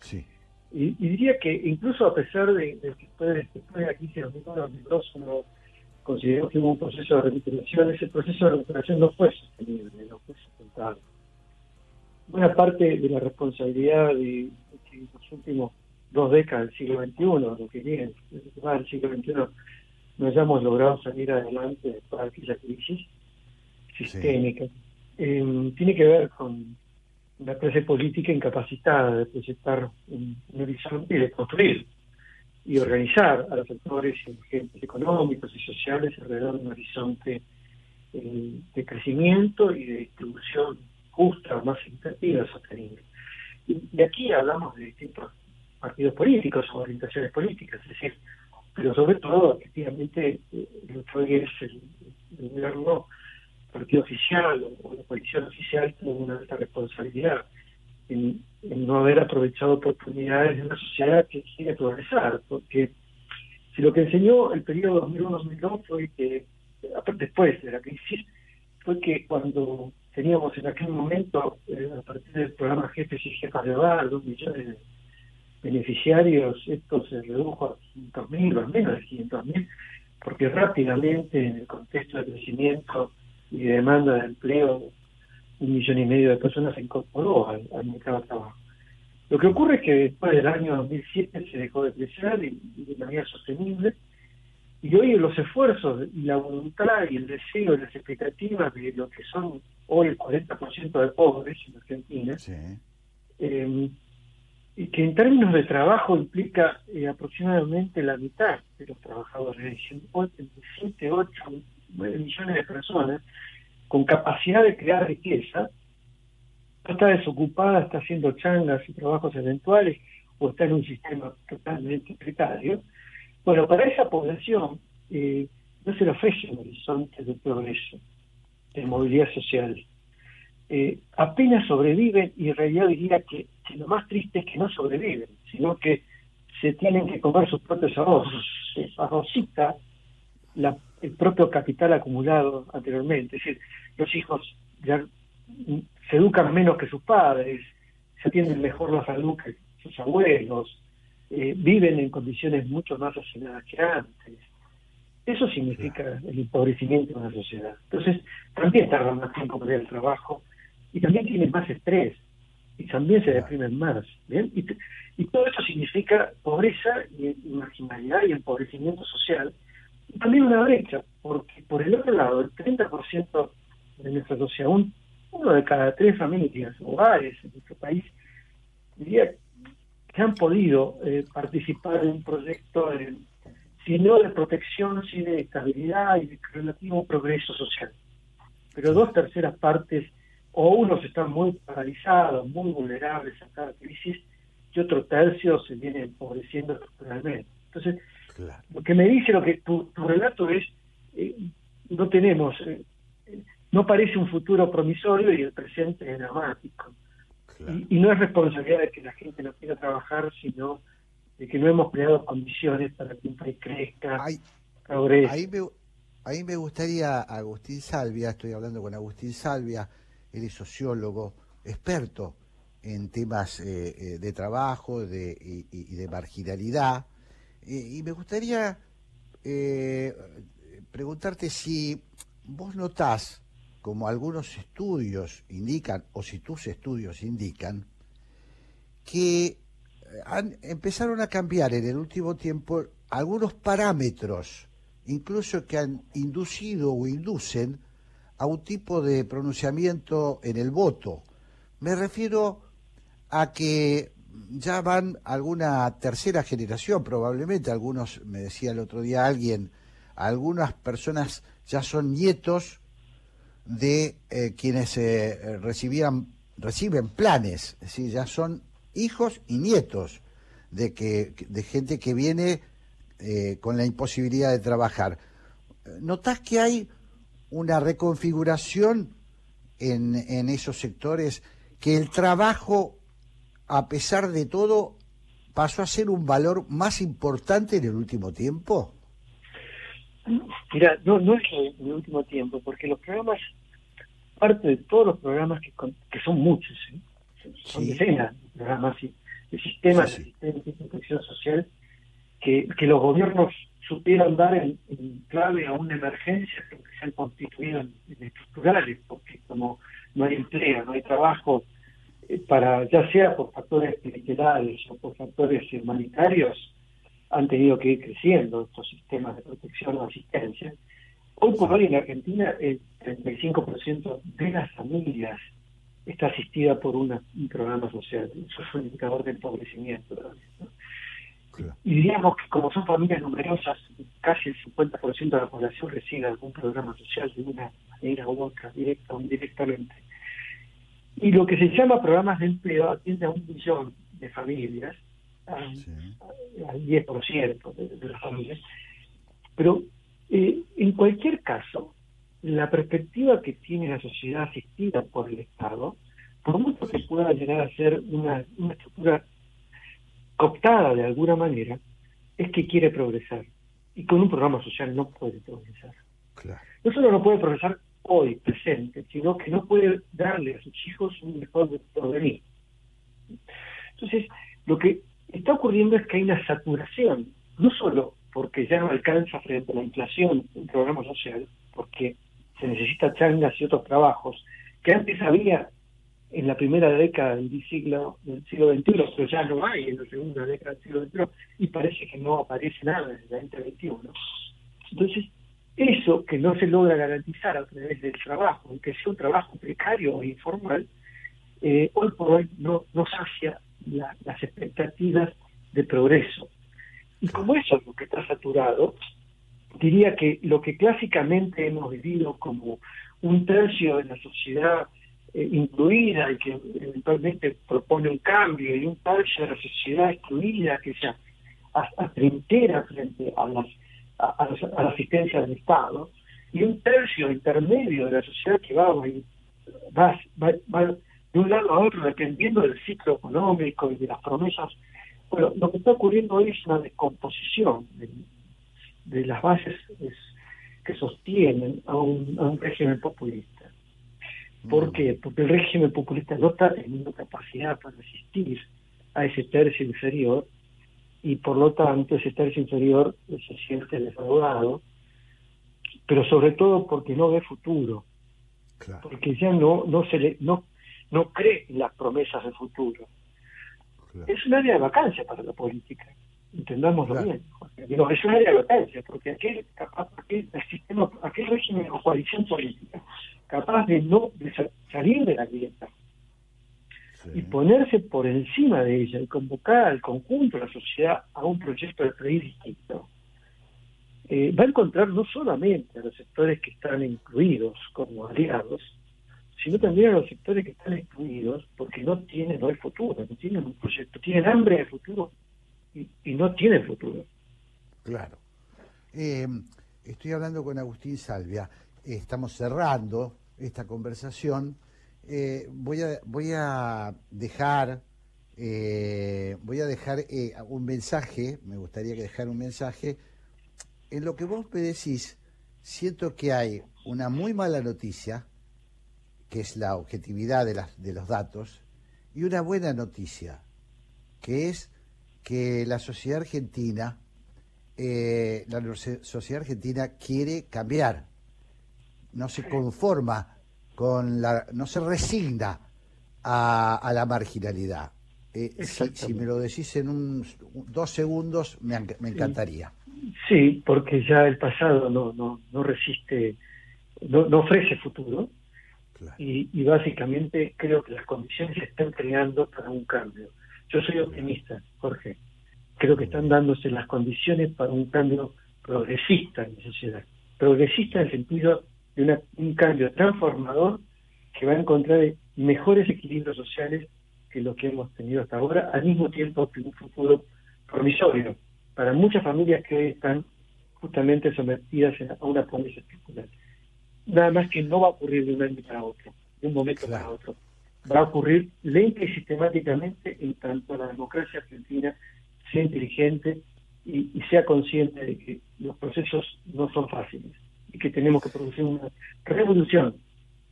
Sí. Y, y diría que incluso a pesar de, de que después, después de la crisis de 2002 uno consideró que hubo un proceso de recuperación, ese proceso de recuperación no fue sostenible, no fue sustentable. Buena parte de la responsabilidad de, de los últimos dos décadas del siglo XXI, lo que viene del siglo XXI, no hayamos logrado salir adelante después de aquella crisis sistémica, eh, tiene que ver con una clase política incapacitada de proyectar un, un horizonte y de construir y organizar a los actores y agentes económicos y sociales alrededor de un horizonte eh, de crecimiento y de distribución justa, más equitativa, sostenible. Y, y aquí hablamos de distintos partidos políticos o orientaciones políticas, es decir, pero sobre todo, efectivamente, eh, lo que es el, gobierno partido oficial o la coalición oficial tiene una alta responsabilidad en, no haber aprovechado oportunidades de una sociedad que quiere progresar, porque si lo que enseñó el periodo 2001-2002 fue que, después de la crisis, fue que cuando teníamos en aquel momento, eh, a partir del programa Jefes y Jefas de Hogar, dos millones de beneficiarios, esto se redujo a 500.000 o al menos de 500.000, porque rápidamente en el contexto de crecimiento y de demanda de empleo, un millón y medio de personas se incorporó al, al mercado de trabajo. Lo que ocurre es que después del año 2007 se dejó de crecer y, y de manera sostenible, y hoy los esfuerzos y la voluntad y el deseo y las expectativas de lo que son hoy el 40% de pobres en Argentina, sí. eh, y que en términos de trabajo implica eh, aproximadamente la mitad de los trabajadores, 7, 8, 9 millones de personas, con capacidad de crear riqueza, está desocupada, está haciendo changas y trabajos eventuales, o está en un sistema totalmente precario, bueno, para esa población eh, no se le ofrece un horizonte de progreso, de movilidad social. Eh, apenas sobreviven y en realidad diría que, que, lo más triste es que no sobreviven, sino que se tienen que comer sus propios ahorros, se fagocita la, el propio capital acumulado anteriormente, es decir, los hijos ya se educan menos que sus padres, se atienden mejor la salud que sus abuelos, eh, viven en condiciones mucho más hacinadas que antes. Eso significa el empobrecimiento de una sociedad. Entonces, también tardan más tiempo para al trabajo y también tienen más estrés y también se deprimen más. ¿bien? Y, y todo eso significa pobreza y marginalidad y empobrecimiento social y también una brecha, porque por el otro lado, el 30% de nuestra sociedad, un, uno de cada tres familias, hogares en nuestro país, diría que han podido eh, participar en un proyecto, de, si no de protección, sí de estabilidad y de relativo progreso social. Pero dos terceras partes, o unos están muy paralizados, muy vulnerables a cada crisis, y otro tercio se viene empobreciendo estructuralmente. Entonces, claro. lo que me dice, lo que tu, tu relato es, eh, no tenemos, eh, no parece un futuro promisorio y el presente es dramático. Claro. Y, y, no es responsabilidad de que la gente no quiera trabajar, sino de que no hemos creado condiciones para que un país crezca, ahí, progrese. Ahí me, ahí me gustaría, Agustín Salvia, estoy hablando con Agustín Salvia, él es sociólogo, experto en temas eh, eh, de trabajo de, y, de marginalidad. Y me gustaría eh, preguntarte si vos notás, como algunos estudios indican, o si tus estudios indican, que han, empezaron a cambiar en el último tiempo algunos parámetros, incluso que han inducido o inducen a un tipo de pronunciamiento en el voto. Me refiero a que ya van alguna tercera generación, probablemente, algunos, me decía el otro día alguien, algunas personas ya son nietos de eh, quienes eh, recibían, reciben planes, es decir, ya son hijos y nietos de, que, de gente que viene eh, con la imposibilidad de trabajar. ¿notás que hay una reconfiguración en, en esos sectores? Que el trabajo, a pesar de todo, pasó a ser un valor más importante en el último tiempo? Mira, no, no es en el último tiempo, porque los programas, parte de todos los programas que, que son muchos, ¿eh? son decenas de programas y de sistemas de asistencia y protección social que, que los gobiernos supieron dar en, clave a una emergencia que se han constituido en, estructurales, porque como no hay empleo, no hay trabajo, eh, para ya sea por factores literales o por factores humanitarios, han tenido que ir creciendo estos sistemas de protección o asistencia. Hoy por hoy en Argentina el 35% de las familias está asistida por un programa social. Eso es un indicador de empobrecimiento. Y diríamos que como son familias numerosas, casi el 50% de la población recibe algún programa social de una manera u otra, directa o indirectamente. Y lo que se llama programas de empleo atiende a un millón de familias, al 10% de, de las familias. Pero eh, en cualquier caso, la perspectiva que tiene la sociedad asistida por el Estado, por mucho que pueda llegar a ser una, una estructura cooptada de alguna manera, es que quiere progresar. Y con un programa social no puede progresar. No solo no puede progresar hoy, presente, sino que no puede darle a sus hijos un mejor porvenir. Entonces, lo que está ocurriendo es que hay una saturación, no solo porque ya no alcanza frente a la inflación un programa social, porque se necesita changas y otros trabajos, que antes había en la primera década del siglo, siglo XXI, pero ya no hay en la segunda década del siglo XXI, y parece que no aparece nada en el 2021. Entonces, eso que no se logra garantizar a través del trabajo, aunque sea un trabajo precario o informal, eh, hoy por hoy no, no sacia las expectativas de progreso. Y como eso es lo que está saturado, diría que lo que clásicamente hemos vivido como un tercio de la sociedad eh, incluida y que eventualmente propone un cambio y un tercio de la sociedad excluida que se atrinchera frente a, las, a, la asistencia del Estado y un tercio intermedio de la sociedad que va, va, va, va de un lado a otro dependiendo del ciclo económico y de las promesas. Bueno, lo que está ocurriendo hoy es una descomposición de, las bases que sostienen a un, a un régimen populista. ¿Por mm. qué? Porque el régimen populista no está teniendo capacidad para resistir a ese tercio inferior y por lo tanto ese tercio inferior se siente defraudado, pero sobre todo porque no ve futuro, porque ya no no se le no no cree en las promesas de futuro. Es un área de vacancia para la política, entendámoslo bien. Digo, es un área de vacancia, porque aquel, aquel, sistema, aquel régimen o coalición política capaz de no salir de la grieta y ponerse por encima de ella y convocar al conjunto de la sociedad a un proyecto de país distinto, eh, va a encontrar no solamente a los sectores que están incluidos como aliados, sino también a los sectores que están excluidos porque no tienen no el futuro, no tienen un proyecto, tienen hambre de futuro y, no tienen futuro. Claro. Eh, estoy hablando con Agustín Salvia, estamos cerrando esta conversación. Eh, voy, a, voy a dejar, eh, voy a dejar un mensaje, me gustaría que dejar un mensaje. En lo que vos me decís, siento que hay una muy mala noticia, que es la objetividad de, las, de los datos, y una buena noticia, que es que la sociedad argentina, eh, la sociedad argentina quiere cambiar, no se conforma con la, no se resigna a, la marginalidad. Eh, si, me lo decís en un, dos segundos, me, encantaría. Sí, porque ya el pasado no, no, no resiste, no, no ofrece futuro y, básicamente creo que las condiciones se están creando para un cambio. Yo soy optimista, Jorge. Creo que están dándose las condiciones para un cambio progresista en la sociedad. Progresista en el sentido de un cambio transformador que va a encontrar mejores equilibrios sociales que lo que hemos tenido hasta ahora, al mismo tiempo que un futuro promisorio para muchas familias que hoy están justamente sometidas a una pobreza estructural. Nada más que no va a ocurrir de un año para otro, de un momento para otro. Va a ocurrir lenta y sistemáticamente en tanto la democracia argentina sea inteligente y, sea consciente de que los procesos no son fáciles y que tenemos que producir una revolución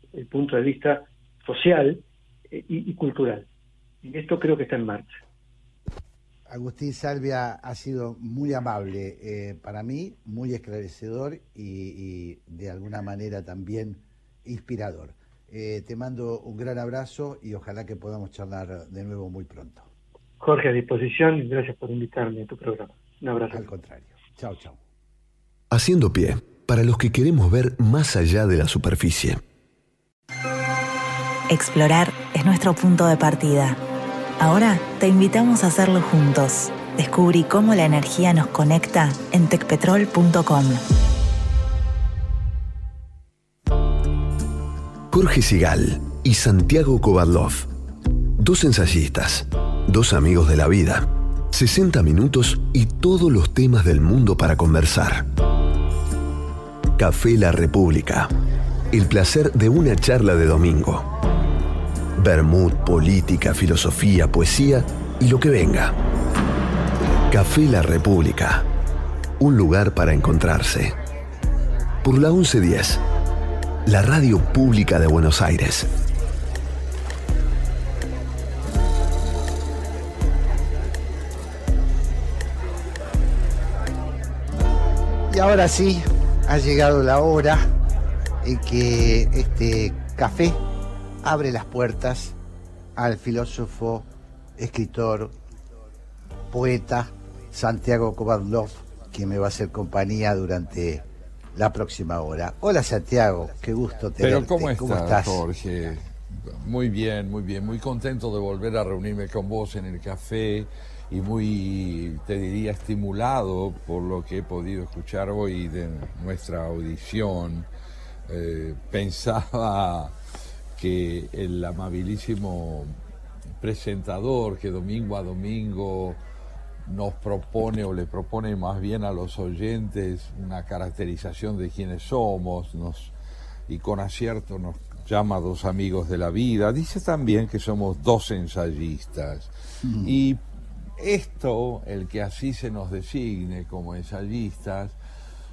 desde el punto de vista social eh, y, cultural. Y esto creo que está en marcha. Agustín Salvia ha sido muy amable eh, para mí, muy esclarecedor y de alguna manera también inspirador. Eh, te mando un gran abrazo y ojalá que podamos charlar de nuevo muy pronto. Jorge, a disposición y gracias por invitarme a tu programa. Un abrazo. Al contrario. Chao, chao. Haciendo pie, para los que queremos ver más allá de la superficie. Explorar es nuestro punto de partida. Ahora te invitamos a hacerlo juntos. Descubrí cómo la energía nos conecta en tecpetrol.com. Jorge Sigal y Santiago Kovadlov. Dos ensayistas, dos amigos de la vida. 60 minutos y todos los temas del mundo para conversar. Café La República. El placer de una charla de domingo. Bermud, política, filosofía, poesía y lo que venga. Café La República. Un lugar para encontrarse. Por la 1110. La radio pública de Buenos Aires. Y ahora sí, ha llegado la hora en que este café abre las puertas al filósofo, escritor, poeta Santiago Kovadlov, quien me va a hacer compañía durante la próxima hora. Hola Santiago, qué gusto tenerte. Pero ¿cómo estás, estás? Jorge? Muy bien, muy bien, muy contento de volver a reunirme con vos en el café y muy, te diría, estimulado por lo que he podido escuchar hoy de nuestra audición. Eh, pensaba que el amabilísimo presentador que domingo a domingo nos propone o le propone más bien a los oyentes una caracterización de quiénes somos nos, y con acierto nos llama dos amigos de la vida. Dice también que somos dos ensayistas. Y esto, el que así se nos designe como ensayistas,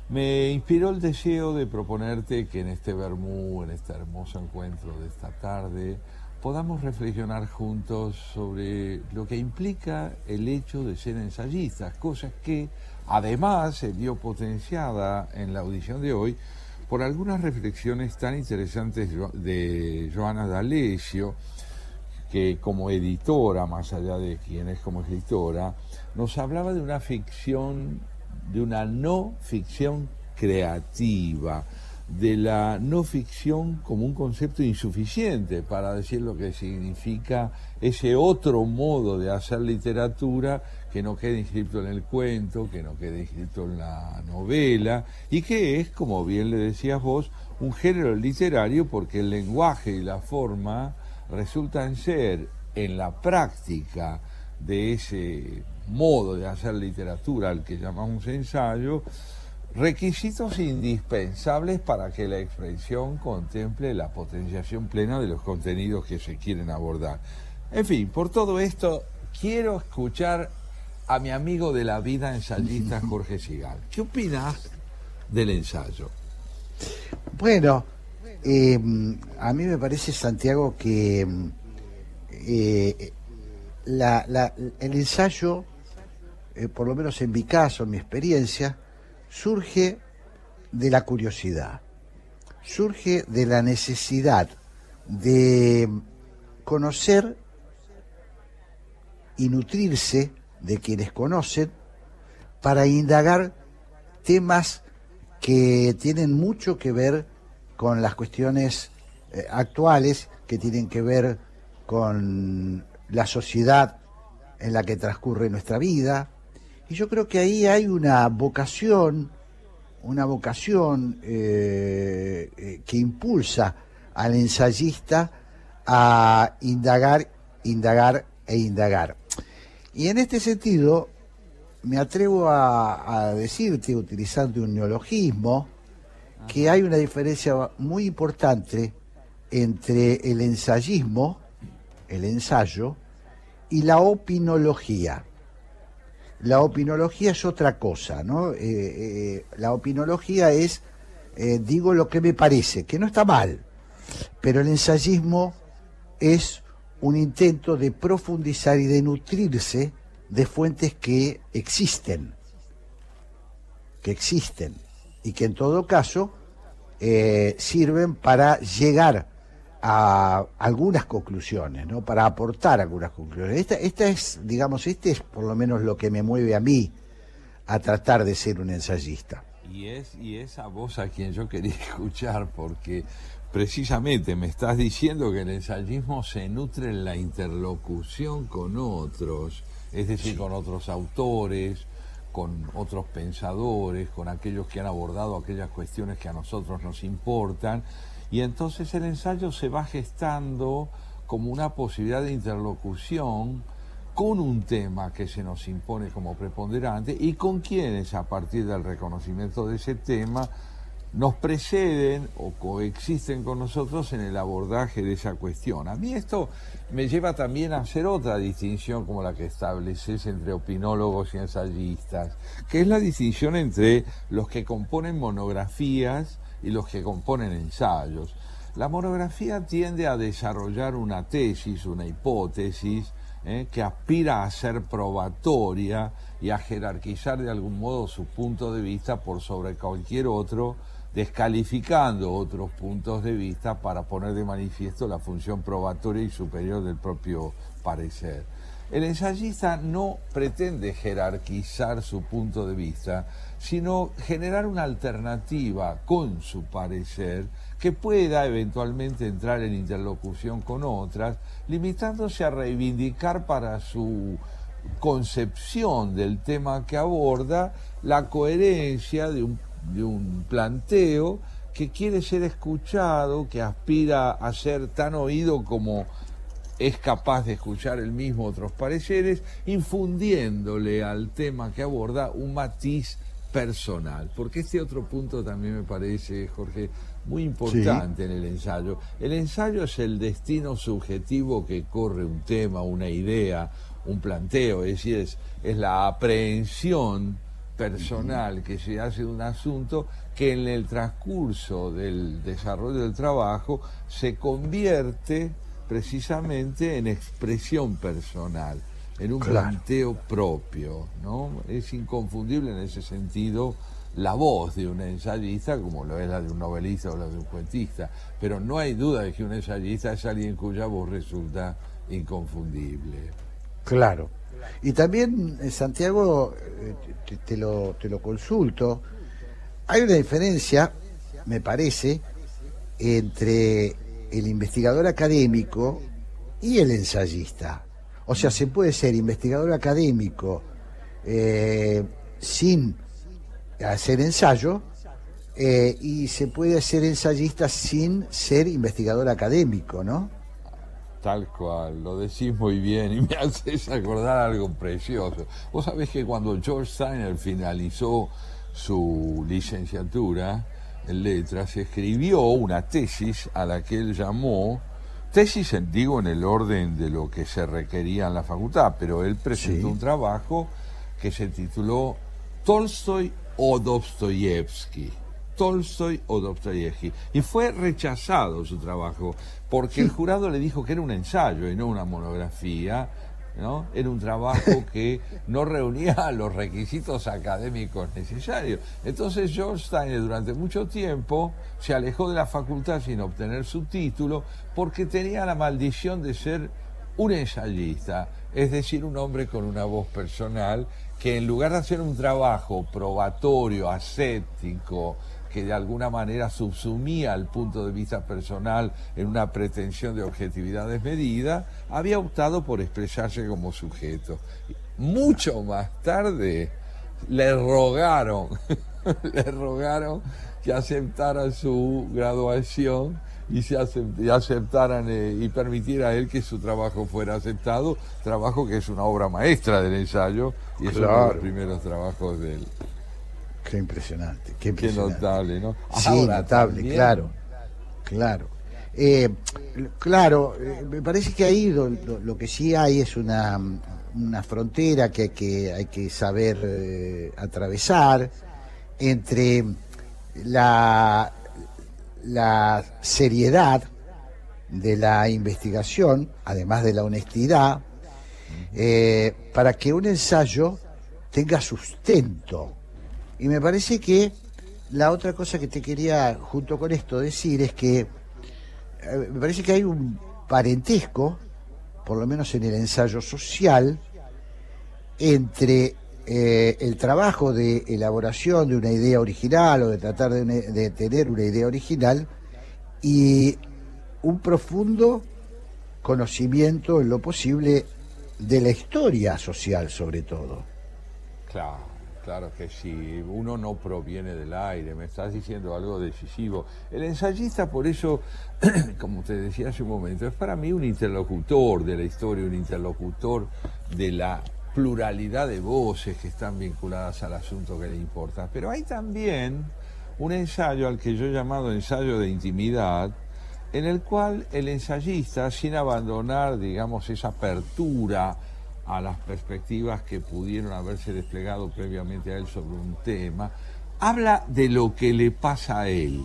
me inspiró el deseo de proponerte que en este Bermú, en este hermoso encuentro de esta tarde, podamos reflexionar juntos sobre lo que implica el hecho de ser ensayistas, cosas que además se vio potenciada en la audición de hoy por algunas reflexiones tan interesantes de Joana D'Alessio, que como editora, más allá de quién es como escritora, nos hablaba de una ficción, de una no ficción creativa, de la no ficción como un concepto insuficiente para decir lo que significa ese otro modo de hacer literatura que no quede inscrito en el cuento, que no quede inscrito en la novela, y que es, como bien le decías vos, un género literario porque el lenguaje y la forma resultan ser en la práctica de ese modo de hacer literatura al que llamamos ensayo, requisitos indispensables para que la expresión contemple la potenciación plena de los contenidos que se quieren abordar. En fin, por todo esto, quiero escuchar a mi amigo de la vida ensayista *laughs* Jorge Sigal. ¿Qué opinas del ensayo? Bueno, eh, a mí me parece, Santiago, que eh, la- la- el ensayo, eh, por lo menos en mi caso, en mi experiencia, surge de la curiosidad, surge de la necesidad de conocer y nutrirse de quienes conocen para indagar temas que tienen mucho que ver con las cuestiones eh, actuales, que tienen que ver con la sociedad en la que transcurre nuestra vida. Y yo creo que ahí hay una vocación, una vocación eh, eh, que impulsa al ensayista a indagar, indagar e indagar. Y en este sentido, me atrevo a, a decirte, utilizando un neologismo, que hay una diferencia muy importante entre el ensayismo, el ensayo, y la opinología. La opinología es otra cosa, ¿no? Eh, eh, la opinología es, eh, digo lo que me parece, que no está mal, pero el ensayismo es un intento de profundizar y de nutrirse de fuentes que existen, que existen, y que en todo caso sirven para llegar a algunas conclusiones, ¿no? Para aportar algunas conclusiones. Esta, esta es, digamos, este es por lo menos lo que me mueve a mí a tratar de ser un ensayista. Y es, y es a vos a quien yo quería *laughs* escuchar, porque precisamente me estás diciendo que el ensayismo se nutre en la interlocución con otros, es decir, con otros autores, con otros pensadores, con aquellos que han abordado aquellas cuestiones que a nosotros nos importan y entonces el ensayo se va gestando como una posibilidad de interlocución con un tema que se nos impone como preponderante y con quienes a partir del reconocimiento de ese tema nos preceden o coexisten con nosotros en el abordaje de esa cuestión. A mí esto me lleva también a hacer otra distinción como la que estableces entre opinólogos y ensayistas, que es la distinción entre los que componen monografías y los que componen ensayos. La monografía tiende a desarrollar una tesis, una hipótesis, eh, que aspira a ser probatoria y a jerarquizar de algún modo su punto de vista por sobre cualquier otro, descalificando otros puntos de vista para poner de manifiesto la función probatoria y superior del propio parecer. El ensayista no pretende jerarquizar su punto de vista, sino generar una alternativa con su parecer que pueda eventualmente entrar en interlocución con otras, limitándose a reivindicar para su concepción del tema que aborda la coherencia de un, planteo que quiere ser escuchado, que aspira a ser tan oído como es capaz de escuchar el mismo otros pareceres, infundiéndole al tema que aborda un matiz personal, porque este otro punto también me parece, Jorge, muy importante en el ensayo. El ensayo es el destino subjetivo que corre un tema, una idea, un planteo, es decir, es, es la aprehensión personal que se hace de un asunto que en el transcurso del desarrollo del trabajo se convierte precisamente en expresión personal en un planteo propio, ¿no? Es inconfundible en ese sentido la voz de un ensayista como lo es la de un novelista o la de un cuentista, pero no hay duda de que un ensayista es alguien cuya voz resulta inconfundible. Claro. Y también, en Santiago, eh, te, lo, te lo consulto, hay una diferencia, me parece, entre el investigador académico y el ensayista. O sea, se puede ser investigador académico eh, sin hacer ensayo eh, y se puede ser ensayista sin ser investigador académico, ¿no? Tal cual, lo decís muy bien y me *laughs* haces acordar algo precioso. Vos sabés que cuando George Steiner finalizó su licenciatura en letras, escribió una tesis a la que él llamó tesis, digo, en el orden de lo que se requería en la facultad, pero él presentó un trabajo que se tituló Tolstoy o Dostoyevsky. Tolstoy o Dostoyevsky. Y fue rechazado su trabajo, porque el jurado le dijo que era un ensayo y no una monografía, ¿no? Era un trabajo *laughs* que no reunía *laughs* los requisitos académicos necesarios. Entonces George Steiner durante mucho tiempo se alejó de la facultad sin obtener su título porque tenía la maldición de ser un ensayista, es decir, un hombre con una voz personal que en lugar de hacer un trabajo probatorio, ascético, que de alguna manera subsumía el punto de vista personal en una pretensión de objetividad desmedida, había optado por expresarse como sujeto. Mucho más tarde le rogaron, *laughs* le rogaron que aceptara su graduación y, se acep- y aceptaran eh, y permitiera a él que su trabajo fuera aceptado, trabajo que es una obra maestra del ensayo y es uno de los primeros trabajos del... Qué impresionante, qué Qué impresionante. notable, ¿no? Sí, Ahora notable, también- claro, claro. Eh, claro, eh, me parece que ahí lo, lo- lo que sí hay es una, una frontera que, que hay que saber eh, atravesar entre la, la seriedad de la investigación, además de la honestidad, eh, para que un ensayo tenga sustento. Y me parece que la otra cosa que te quería junto con esto decir es que eh, me parece que hay un parentesco, por lo menos en el ensayo social, entre eh, el trabajo de elaboración de una idea original o de tratar de, de tener una idea original y un profundo conocimiento en lo posible de la historia social sobre todo. Claro, claro que sí. Uno no proviene del aire, me estás diciendo algo decisivo. El ensayista, por eso, *clears throat* como te decía hace un momento, es para mí un interlocutor de la historia, un interlocutor de la pluralidad de voces que están vinculadas al asunto que le importa. Pero hay también un ensayo al que yo he llamado ensayo de intimidad, en el cual el ensayista, sin abandonar, digamos, esa apertura a las perspectivas que pudieron haberse desplegado previamente a él sobre un tema, habla de lo que le pasa a él,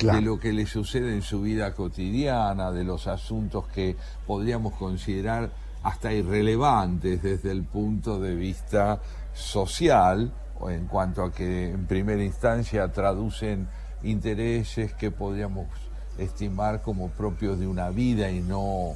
de lo que le sucede en su vida cotidiana, de los asuntos que podríamos considerar hasta irrelevantes desde el punto de vista social, o en cuanto a que en primera instancia traducen intereses que podríamos estimar como propios de una vida y no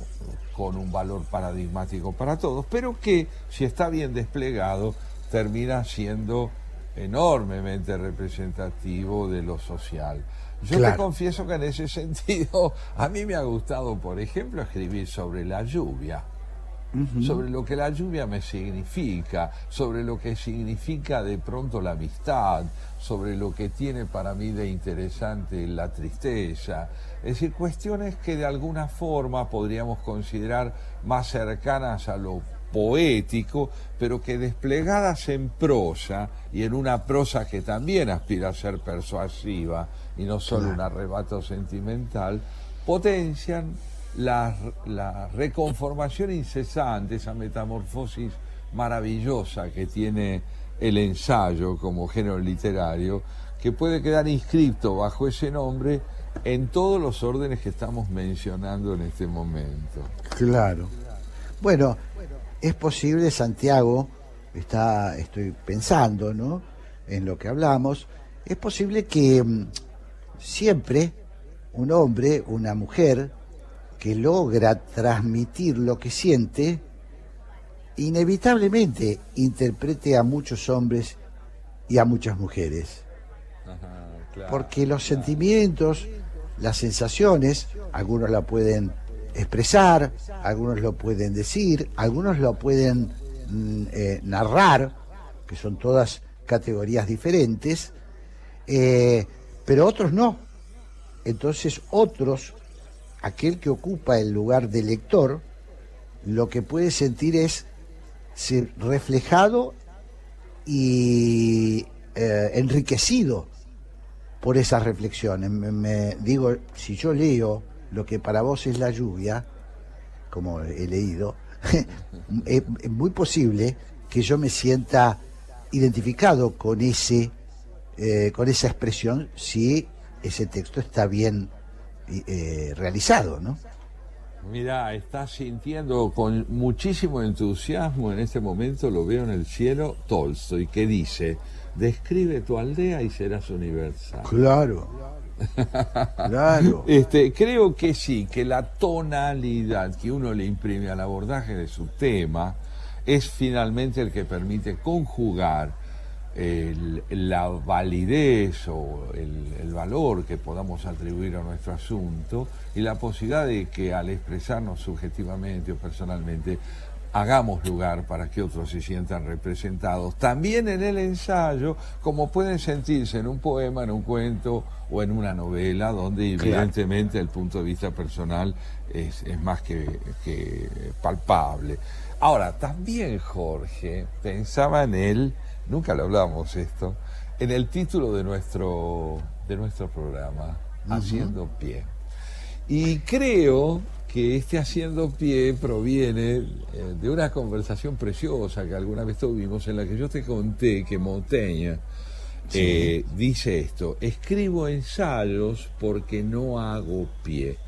con un valor paradigmático para todos, pero que si está bien desplegado termina siendo enormemente representativo de lo social. Yo Claro. te confieso que en ese *laughs* sentido a mí me ha gustado, por ejemplo, escribir sobre la lluvia sobre lo que la lluvia me significa, sobre lo que significa de pronto la amistad, sobre lo que tiene para mí de interesante la tristeza. Es decir, cuestiones que de alguna forma podríamos considerar más cercanas a lo poético, pero que desplegadas en prosa y en una prosa que también aspira a ser persuasiva y no solo un arrebato sentimental, potencian la, la reconformación incesante, esa metamorfosis maravillosa que tiene el ensayo como género literario, que puede quedar inscrito bajo ese nombre en todos los órdenes que estamos mencionando en este momento. Claro. Bueno, es posible, Santiago, está, estoy pensando, ¿no? En lo que hablamos, es posible que mm, siempre un hombre, una mujer, que logra transmitir lo que siente, inevitablemente interprete a muchos hombres y a muchas mujeres. Porque los sentimientos, las sensaciones, algunos la pueden expresar, algunos lo pueden decir, algunos lo pueden mm, eh, narrar, que son todas categorías diferentes, eh, pero otros no. Entonces otros, aquel que ocupa el lugar del lector, lo que puede sentir es ser reflejado y eh, enriquecido por esas reflexiones. Me, digo, si yo leo lo que para vos es la lluvia, como he leído, *laughs* es, es muy posible que yo me sienta identificado con ese eh, con esa expresión si ese texto está bien eh, realizado, ¿no? Mira, estás sintiendo con muchísimo entusiasmo en este momento, lo veo en el cielo, Tolstoy, que dice, describe tu aldea y serás universal. Claro. Claro. *laughs* Este, creo que sí, que la tonalidad que uno le imprime al abordaje de su tema es finalmente el que permite conjugar el- la validez o el, el valor que podamos atribuir a nuestro asunto y la posibilidad de que al expresarnos subjetivamente o personalmente hagamos lugar para que otros se sientan representados. También en el ensayo, como pueden sentirse en un poema, en un cuento o en una novela, donde evidentemente el punto de vista personal es, es más que, que palpable. Ahora, también Jorge pensaba en él, nunca lo hablamos esto, en el título de nuestro, de nuestro programa, Haciendo Pie. Y creo que este haciendo pie proviene eh, de una conversación preciosa que alguna vez tuvimos en la que yo te conté que Montaigne eh, dice esto, escribo ensayos porque no hago pie,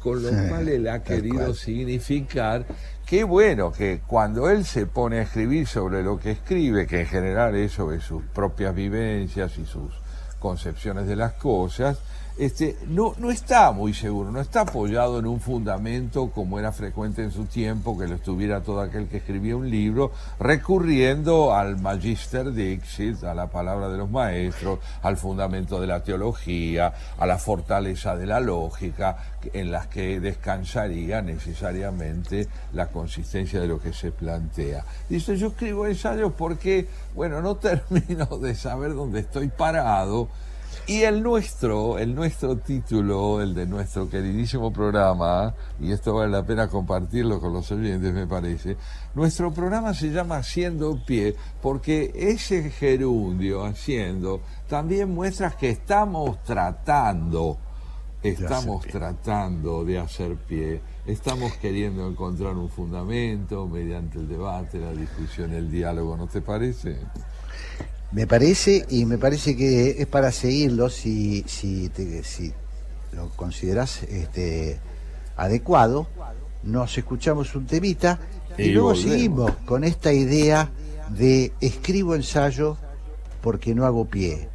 con lo cual él ha querido significar que bueno, que cuando él se pone a escribir sobre lo que escribe, que en general es sobre sus propias vivencias y sus concepciones de las cosas, este, no, está muy seguro, no está apoyado en un fundamento como era frecuente en su tiempo, que lo estuviera todo aquel que escribía un libro, recurriendo al magister dixit, a la palabra de los maestros, al fundamento de la teología, a la fortaleza de la lógica, en las que descansaría necesariamente la consistencia de lo que se plantea. Dice, yo escribo ensayos porque, bueno, no *laughs* termino de saber dónde estoy parado, y el nuestro, el nuestro título, el de nuestro queridísimo programa, y esto vale la pena compartirlo con los oyentes, me parece, nuestro programa se llama Haciendo Pie, porque ese gerundio, haciendo, también muestra que estamos tratando, estamos tratando de hacer pie, estamos queriendo encontrar un fundamento mediante el debate, la discusión, el diálogo, ¿no te parece? Me parece, y me parece que es para seguirlo si, si, si lo consideras este, adecuado. Nos escuchamos un temita y, luego seguimos con esta idea de escribo ensayo porque no hago pie,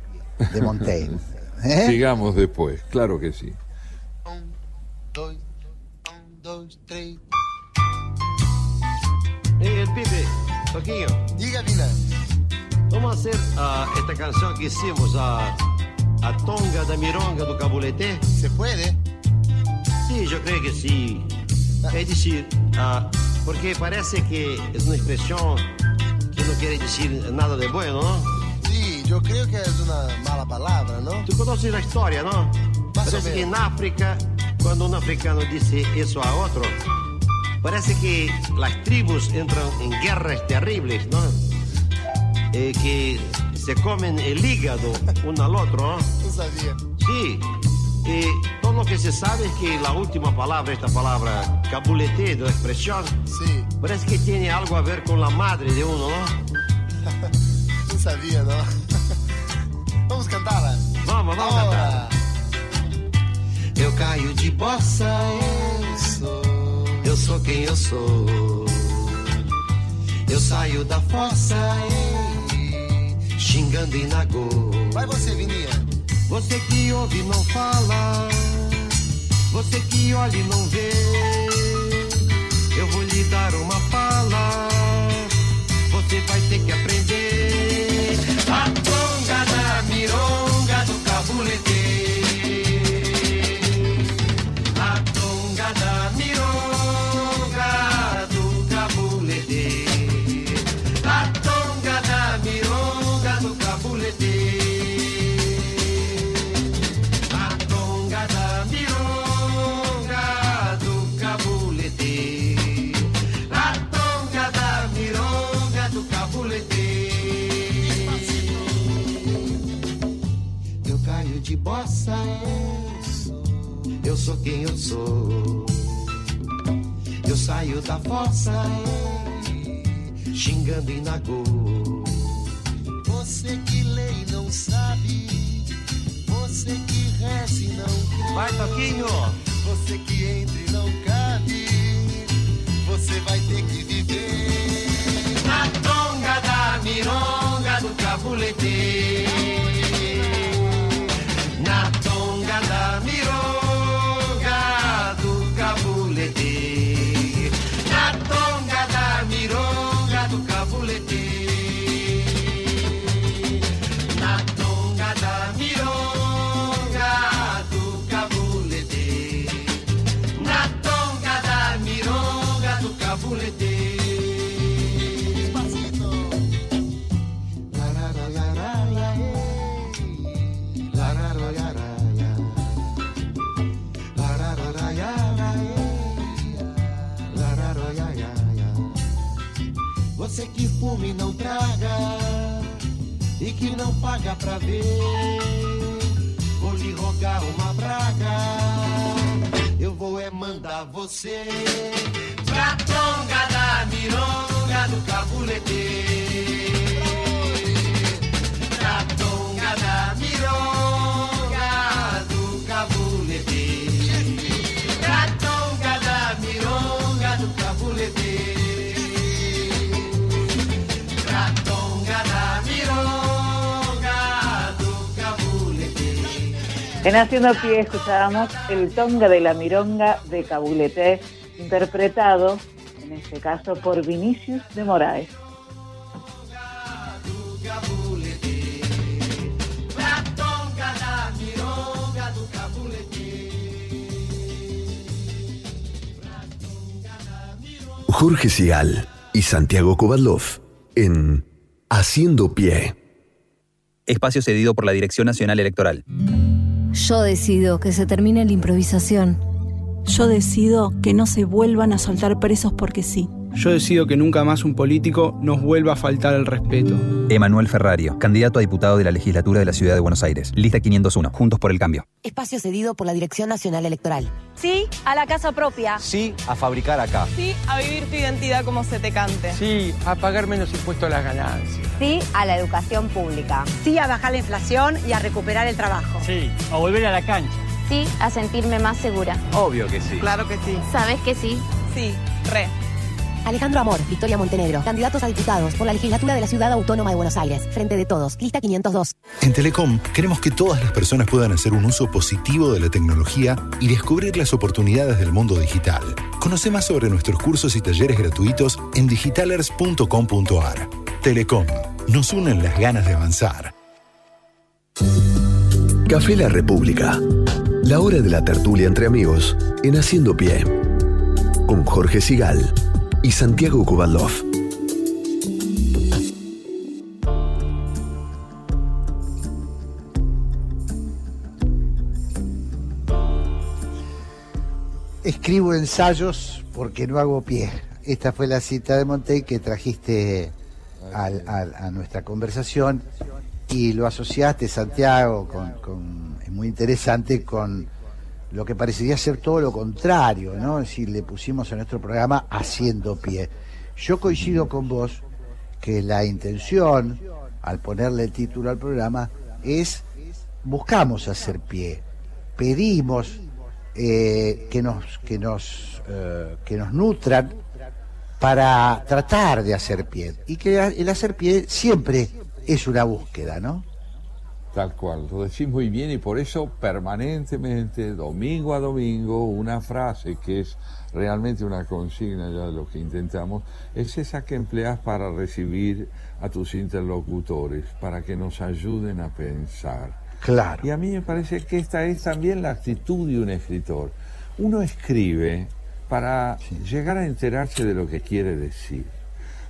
de Montaigne. *laughs* ¿Eh? Sigamos después, claro que sí. Un, dos, un, dos, tres. Eh, Pipe. Diga, Vina. Vamos hacer uh, esta canción que hicimos, a, a Tonga da Mironga do Cabulete. ¿Se puede? Sí, yo creo que sí. Es decir, uh, porque parece que es una expresión que no quiere decir nada de bueno, ¿no? Sí, yo creo que es una mala palabra, ¿no? Tú conoces la historia, ¿no? Más parece que en África, cuando un africano dice eso a otro, parece que las tribus entran en guerras terribles, ¿no? Eh, que se comen el hígado uno al otro. No sabía. Sí. Eh, todo lo que se sabe es que la última palabra, esta palabra cabulete de la expresión, sí. parece que tiene algo a ver con la madre de uno, ¿no? no sabía, ¿no? vamos a cantarla. Vamos, vamos a cantar. Eu caio de bossa, eu sou. Eu sou quem eu sou. Eu saio da fossa, ei, xingando e nagô. Vai você, Vininha. Você que ouve não fala, você que olha e não vê. Eu vou lhe dar uma pala, você vai ter que aprender. A eu sou. Quem eu sou. Eu saio da fossa, xingando e nagô. Você que lê e não sabe. Você que reza e não crê. Vai, Toquinho. Você que entra e não cabe. Você vai ter que viver. Na tonga da mironga do cabulete. Tonga perfume não traga e que não paga pra ver. Vou lhe rogar uma praga, eu vou é mandar você pra tonga da mironga do cabulete. Pra tonga da mironga En Haciendo Pie escuchábamos el tonga de la mironga de Cabuleté, interpretado, en este caso, por Vinicius de Moraes. Jorge Sigal y Santiago Kovadlov en Haciendo Pie. Espacio cedido por la Dirección Nacional Electoral. Yo decido que se termine la improvisación. Yo decido que no se vuelvan a soltar presos porque sí. Yo decido que nunca más un político nos vuelva a faltar el respeto. Emanuel Ferrario, candidato a diputado de la legislatura de la Ciudad de Buenos Aires. Lista 501, Juntos por el Cambio. Espacio cedido por la Dirección Nacional Electoral. Sí a la casa propia. Sí a fabricar acá. Sí a vivir tu identidad como se te cante. Sí, a pagar menos impuestos a las ganancias. Sí a la educación pública. Sí a bajar la inflación y a recuperar el trabajo. Sí, a volver a la cancha. Sí a sentirme más segura. Obvio que sí. Claro que sí. ¿Sabes que sí? Sí, re. Alejandro Amor, Victoria Montenegro, candidatos a diputados por la legislatura de la Ciudad Autónoma de Buenos Aires. Frente de todos, lista 502. En Telecom queremos que todas las personas puedan hacer un uso positivo de la tecnología y descubrir las oportunidades del mundo digital. Conoce más sobre nuestros cursos y talleres gratuitos en digitalers.com.ar. Telecom, nos unen las ganas de avanzar. Café La República. La hora de la tertulia entre amigos en Haciendo Pie. Con Jorge Sigal y Santiago Kovadlov. Escribo ensayos porque no hago pie. Esta fue la cita de Montaigne que trajiste a nuestra conversación y lo asociaste, Santiago, con- es muy interesante con lo que parecería ser todo lo contrario, ¿no? Es decir, le pusimos a nuestro programa haciendo pie. Yo coincido con vos que la intención, al ponerle el título al programa, es buscamos hacer pie, pedimos eh, que nos que nos eh, que nos nutran para tratar de hacer pie y que el hacer pie siempre es una búsqueda, ¿no? Tal cual, lo decís muy bien y por eso permanentemente, domingo a domingo, una frase que es realmente una consigna ya de lo que intentamos, es esa que empleas para recibir a tus interlocutores, para que nos ayuden a pensar. Claro. Y a mí me parece que esta es también la actitud de un escritor. Uno escribe para llegar a enterarse de lo que quiere decir.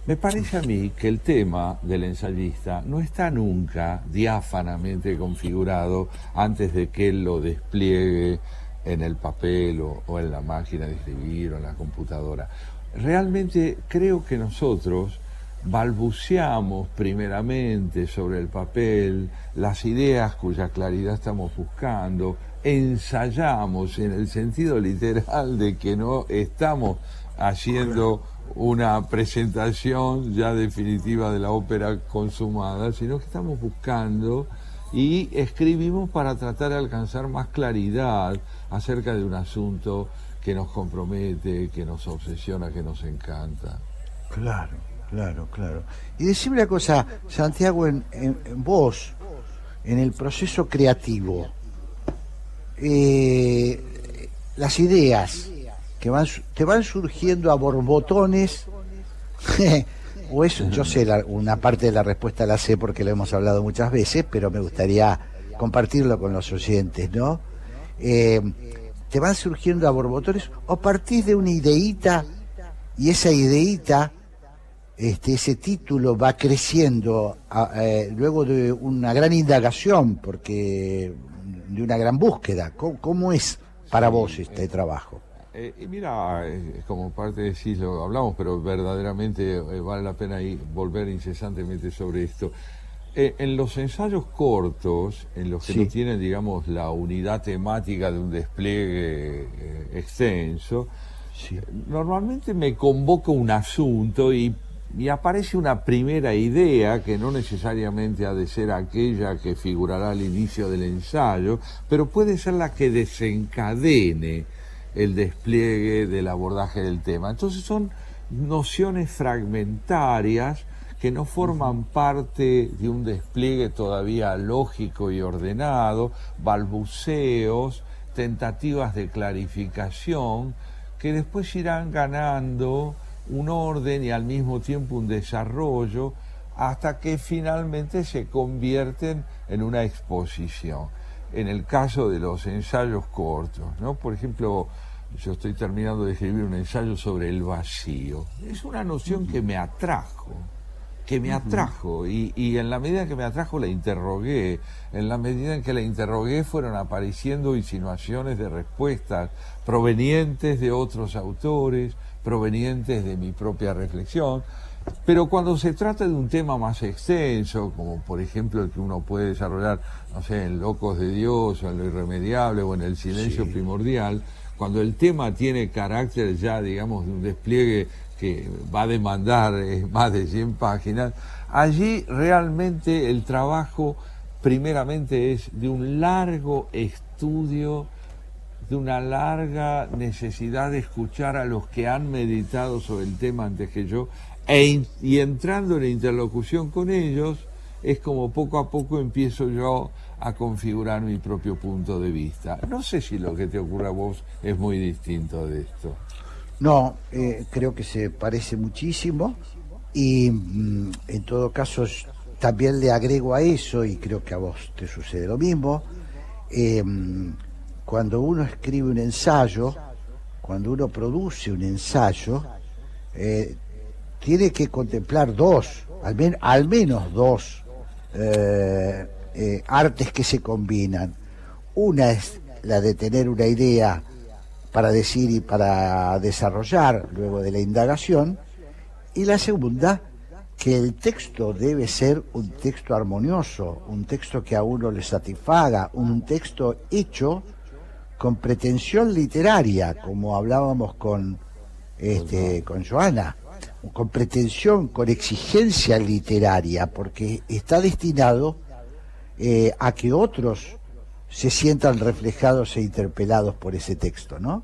Me parece a mí que el tema del ensayista no está nunca diáfanamente configurado antes de que él lo despliegue en el papel o, o en la máquina de escribir o en la computadora. Realmente creo que nosotros balbuceamos primeramente sobre el papel las ideas cuya claridad estamos buscando, ensayamos en el sentido literal de que no estamos haciendo una presentación ya definitiva de la ópera consumada, sino que estamos buscando y escribimos para tratar de alcanzar más claridad acerca de un asunto que nos compromete, que nos obsesiona, que nos encanta. Claro, claro, claro. Y decime una cosa, Santiago, en, vos, en el proceso creativo, eh, las ideas que van, te van surgiendo a borbotones, *laughs* o eso, yo sé, la- una parte de la respuesta la sé porque lo hemos hablado muchas veces, pero me gustaría compartirlo con los oyentes, ¿no? Eh, te van surgiendo a borbotones o partís de una ideíta y esa ideíta este, ese título va creciendo a- eh, luego de una gran indagación, porque de una gran búsqueda. ¿Cómo, cómo es para vos este trabajo? Eh, y mira, eh, como parte de sí lo hablamos, pero verdaderamente eh, vale la pena ir, volver incesantemente sobre esto. Eh, en los ensayos cortos, en los que Sí. no tienen, digamos, la unidad temática de un despliegue extenso, normalmente me convoca un asunto y, y aparece una primera idea que no necesariamente ha de ser aquella que figurará al inicio del ensayo, pero puede ser la que desencadene el despliegue del abordaje del tema. Entonces son nociones fragmentarias que no forman parte de un despliegue todavía lógico y ordenado, balbuceos, tentativas de clarificación, que después irán ganando un orden y al mismo tiempo un desarrollo hasta que finalmente se convierten en una exposición. En el caso de los ensayos cortos, ¿no? Por ejemplo, yo estoy terminando de escribir un ensayo sobre el vacío. Es una noción que me atrajo, que me atrajo, y, y en la medida que me atrajo la interrogué, en la medida en que la interrogué fueron apareciendo insinuaciones de respuestas provenientes de otros autores, provenientes de mi propia reflexión, pero cuando se trata de un tema más extenso, como por ejemplo el que uno puede desarrollar, no sé, en Locos de Dios, o en Lo Irremediable, o en El Silencio Sí. Primordial, cuando el tema tiene carácter ya, digamos, de un despliegue que va a demandar eh, *laughs* más de 100 páginas, allí realmente el trabajo primeramente es de un largo estudio de una larga necesidad de escuchar a los que han meditado sobre el tema antes que yo e y entrando en interlocución con ellos es como poco a poco empiezo yo a configurar mi propio punto de vista. No sé si lo que te ocurre a vos es muy distinto de esto. No, eh, creo que se parece muchísimo y mm, en todo caso también le agrego a eso, y creo que a vos te sucede lo mismo, eh, cuando uno escribe un ensayo, cuando uno produce un ensayo, eh, tiene que contemplar dos, al, men- al menos dos eh, artes que se combinan. Una es la de tener una idea para decir y para desarrollar luego de la indagación, y la segunda, que el texto debe ser un texto armonioso, un texto que a uno le satisfaga, un texto hecho con pretensión literaria, como hablábamos con, este, con Joana, con pretensión, con exigencia literaria, porque está destinado eh, a que otros se sientan reflejados e interpelados por ese texto, ¿no?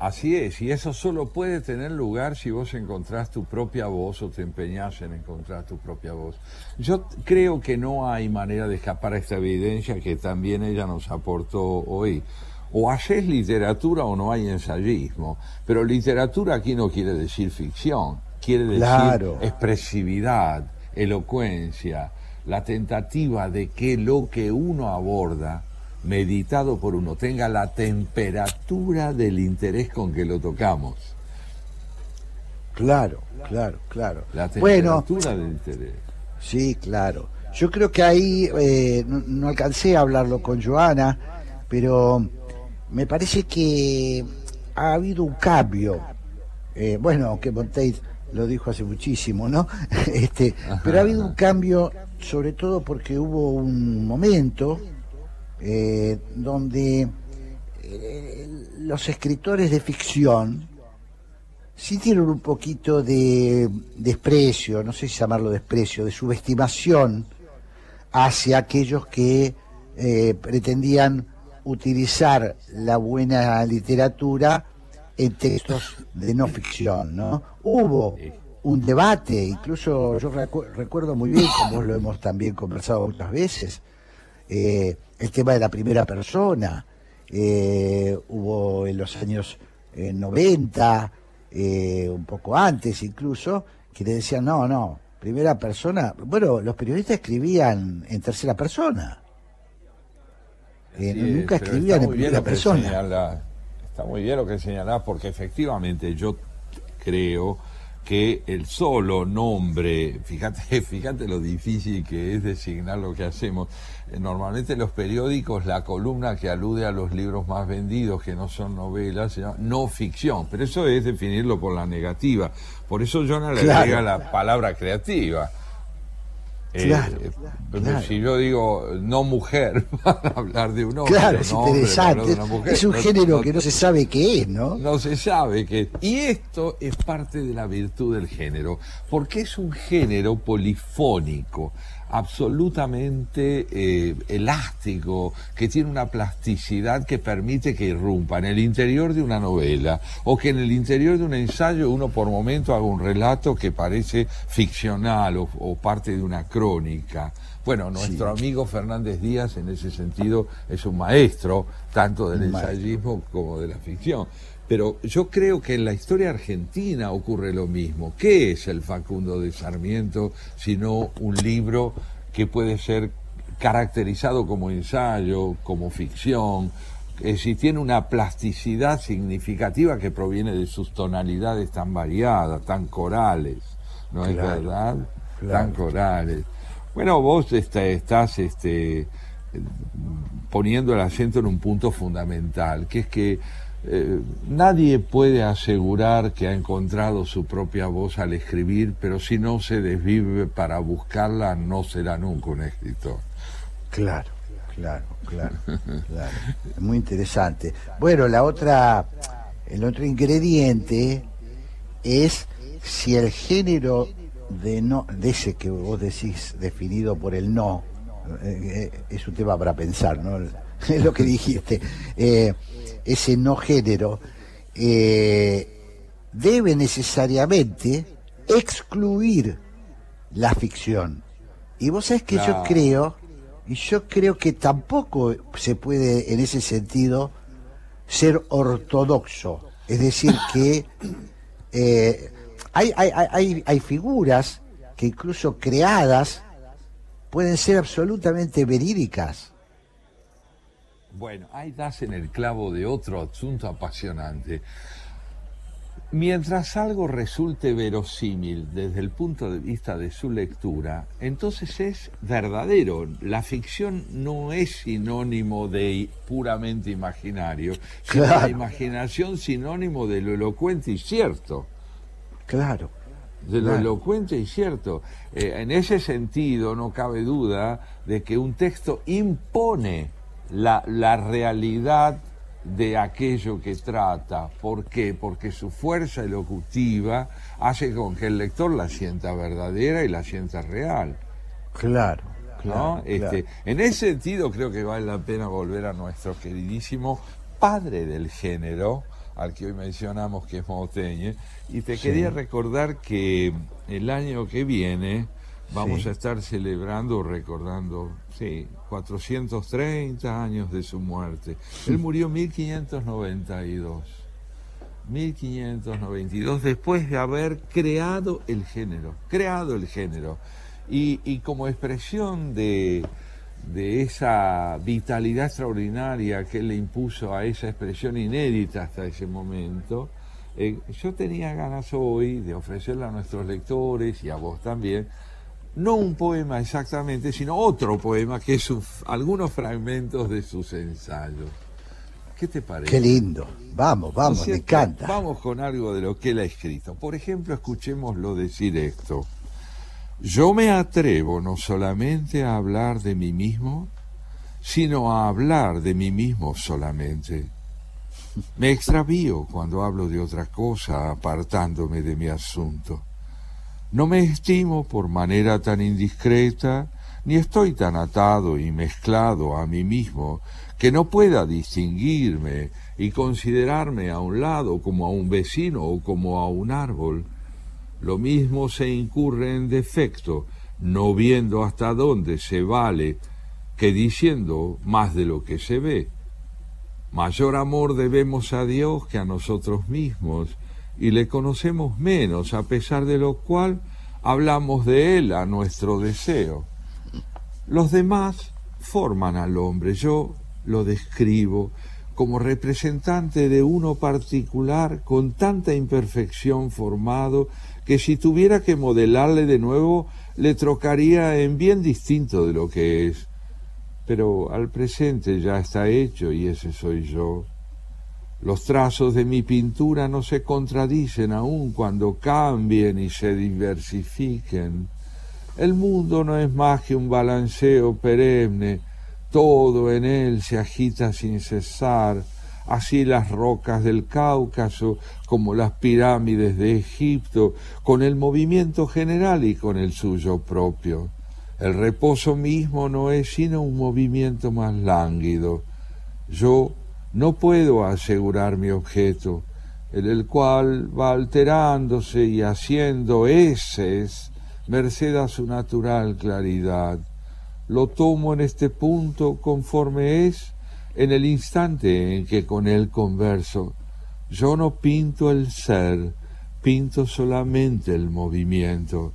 Así es, y eso solo puede tener lugar si vos encontrás tu propia voz o te empeñás en encontrar tu propia voz. Yo creo que no hay manera de escapar a esta evidencia que también ella nos aportó hoy. O haces literatura o no hay ensayismo, pero literatura aquí no quiere decir ficción, quiere decir Claro. expresividad, elocuencia, la tentativa de que lo que uno aborda, meditado por uno, tenga la temperatura del interés con que lo tocamos. Claro, claro, claro. La Bueno, temperatura del interés. Sí, claro. Yo creo que ahí eh, no, no alcancé a hablarlo con Joana, pero me parece que ha habido un cambio. Eh, bueno, que Montaigne lo dijo hace muchísimo, ¿no? *laughs* este, pero ha habido un *laughs* cambio, sobre todo porque hubo un momento eh, donde eh, los escritores de ficción sintieron un poquito de desprecio, no sé si llamarlo desprecio, de subestimación hacia aquellos que eh, pretendían utilizar la buena literatura en textos de no ficción, ¿no? Hubo un debate, incluso yo recu- recuerdo muy bien, como lo hemos también conversado muchas veces, eh, el tema de la primera persona, eh, hubo en los años eh, 90, eh, un poco antes incluso, que le decían, no, no, primera persona, bueno, los periodistas escribían en tercera persona, Sí, nunca escribían en primera persona. señala- está muy bien lo que señalás, porque efectivamente yo creo que el solo nombre, fíjate, *laughs* fíjate lo difícil que es designar lo que hacemos. Eh, Normalmente en los periódicos la columna que alude a los libros más vendidos, que no son novelas, se llama no ficción, pero eso es definirlo por la negativa. Por eso yo no le Claro. agrega la palabra creativa. Eh, Claro, eh, claro. Si yo digo no mujer, *laughs* van a hablar de un hombre. Claro, no es a interesante. de mujer. Es un No- género no- que no se sabe qué es, ¿no? no se sabe qué. Y esto es parte de la virtud del género, porque es un género polifónico, absolutamente eh, elástico, que tiene una plasticidad que permite que irrumpa en el interior de una novela o que en el interior de un ensayo uno por momento haga un relato que parece ficcional o, o parte de una crónica. Bueno, nuestro amigo Fernández Díaz en ese sentido es un maestro tanto del Un maestro. ensayismo como de la ficción. Pero yo creo que en la historia argentina ocurre lo mismo. ¿Qué es el Facundo de Sarmiento sino un libro que puede ser caracterizado como ensayo, como ficción? Es decir, tiene una plasticidad significativa que proviene de sus tonalidades tan variadas, tan corales, ¿no es verdad? claro. Tan corales. Bueno, vos estás este, poniendo el acento en un punto fundamental, que es que eh, nadie puede asegurar que ha encontrado su propia voz al escribir, pero si no se desvive para buscarla, no será nunca un escritor. Claro, claro, claro, claro. Muy interesante. Bueno, la otra, el otro ingrediente es si el género de no, de ese que vos decís definido por el no, eh, eh, es un tema para pensar, ¿no? *laughs* Es lo que dijiste. Eh, ese no género eh, debe necesariamente excluir la ficción. Y vos sabés que yo creo, y yo creo que tampoco se puede en ese sentido ser ortodoxo. Es decir, que *coughs* eh, hay, hay- hay, hay figuras que incluso creadas pueden ser absolutamente verídicas. Bueno, ahí das en el clavo de otro asunto apasionante. Mientras algo resulte verosímil desde el punto de vista de su lectura, entonces es verdadero. La ficción no es sinónimo de puramente imaginario, sino Claro. la imaginación sinónimo de lo elocuente y cierto. Claro. De lo Claro. elocuente y cierto. Eh, en ese sentido, no cabe duda de que un texto impone la, la realidad de aquello que trata. ¿Por qué? Porque su fuerza elocutiva hace con que el lector la sienta verdadera y la sienta real. Claro, ¿no? claro, Este, claro. En ese sentido creo que vale la pena volver a nuestro queridísimo padre del género, al que hoy mencionamos que es Montaigne, y te Sí. quería recordar que el año que viene vamos Sí. a estar celebrando, recordando, sí, 430 años de su muerte. Él murió en 1592. 1592, después de haber creado el género, creado el género. Y, y como expresión de, de esa vitalidad extraordinaria que él le impuso a esa expresión inédita hasta ese momento, eh, yo tenía ganas hoy de ofrecerle a nuestros lectores y a vos también, no un poema exactamente, sino otro poema que es un- algunos fragmentos de sus ensayos. ¿Qué te parece? Qué lindo. Vamos, ¿No vamos, me encanta. Vamos con algo de lo que él ha escrito. Por ejemplo, escuchémoslo decir esto. Yo me atrevo no solamente a hablar de mí mismo, sino a hablar de mí mismo solamente. Me extravío cuando hablo de otra cosa apartándome de mi asunto. No me estimo por manera tan indiscreta, ni estoy tan atado y mezclado a mí mismo que no pueda distinguirme y considerarme a un lado como a un vecino o como a un árbol. Lo mismo se incurre en defecto, no viendo hasta dónde se vale, que diciendo más de lo que se ve. Mayor amor debemos a Dios que a nosotros mismos, y le conocemos menos, a pesar de lo cual hablamos de Él a nuestro deseo. Los demás forman al hombre, yo lo describo como representante de uno particular con tanta imperfección formado que si tuviera que modelarle de nuevo, le trocaría en bien distinto de lo que es. Pero al presente ya está hecho y ese soy yo. Los trazos de mi pintura no se contradicen aún cuando cambien y se diversifiquen. El mundo no es más que un balanceo perenne, todo en él se agita sin cesar, así las rocas del Cáucaso como las pirámides de Egipto, con el movimiento general y con el suyo propio. El reposo mismo no es sino un movimiento más lánguido. Yo no puedo asegurar mi objeto, el cual va alterándose y haciendo eses merced a su natural claridad. Lo tomo en este punto conforme es en el instante en que con él converso. Yo no pinto el ser, pinto solamente el movimiento,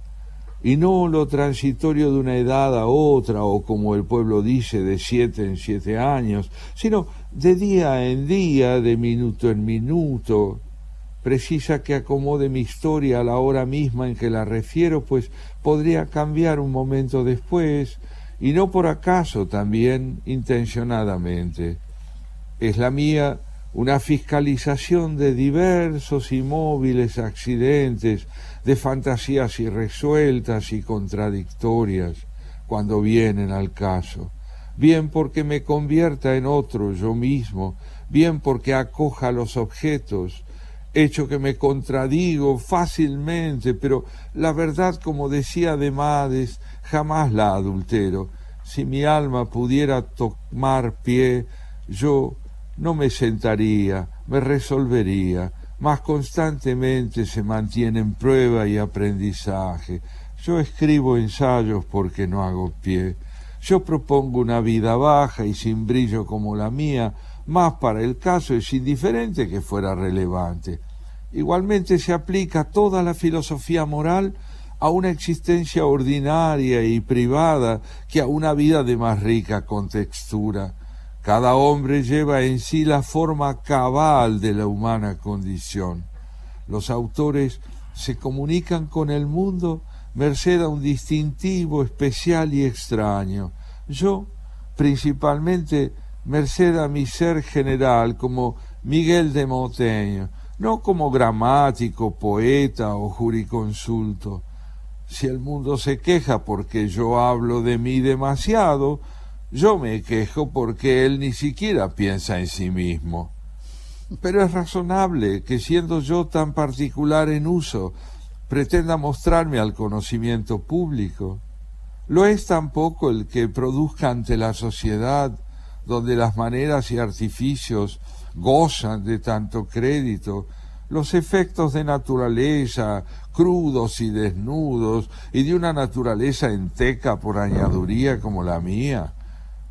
y no lo transitorio de una edad a otra, o como el pueblo dice, de siete en siete años, sino de día en día, de minuto en minuto. Precisa que acomode mi historia a la hora misma en que la refiero, pues podría cambiar un momento después, y no por acaso también intencionadamente. Es la mía una fiscalización de diversos y móviles accidentes, de fantasías irresueltas y contradictorias, cuando vienen al caso, bien porque me convierta en otro yo mismo, bien porque acoja los objetos, hecho que me contradigo fácilmente, pero la verdad, como decía Demades, jamás la adultero. Si mi alma pudiera tomar pie, yo no me sentaría, me resolvería, más constantemente se mantiene en prueba y aprendizaje. Yo escribo ensayos porque no hago pie. Yo propongo una vida baja y sin brillo como la mía, más para el caso es indiferente que fuera relevante. Igualmente se aplica toda la filosofía moral a una existencia ordinaria y privada que a una vida de más rica contextura. Cada hombre lleva en sí la forma cabal de la humana condición. Los autores se comunican con el mundo merced a un distintivo especial y extraño. Yo, principalmente, merced a mi ser general como Miguel de Montaigne, no como gramático, poeta o juriconsulto. Si el mundo se queja porque yo hablo de mí demasiado, yo me quejo porque él ni siquiera piensa en sí mismo. Pero es razonable que siendo yo tan particular en uso, pretenda mostrarme al conocimiento público. Lo es tampoco el que produzca ante la sociedad, donde las maneras y artificios gozan de tanto crédito, los efectos de naturaleza, crudos y desnudos, y de una naturaleza enteca por añaduría como la mía.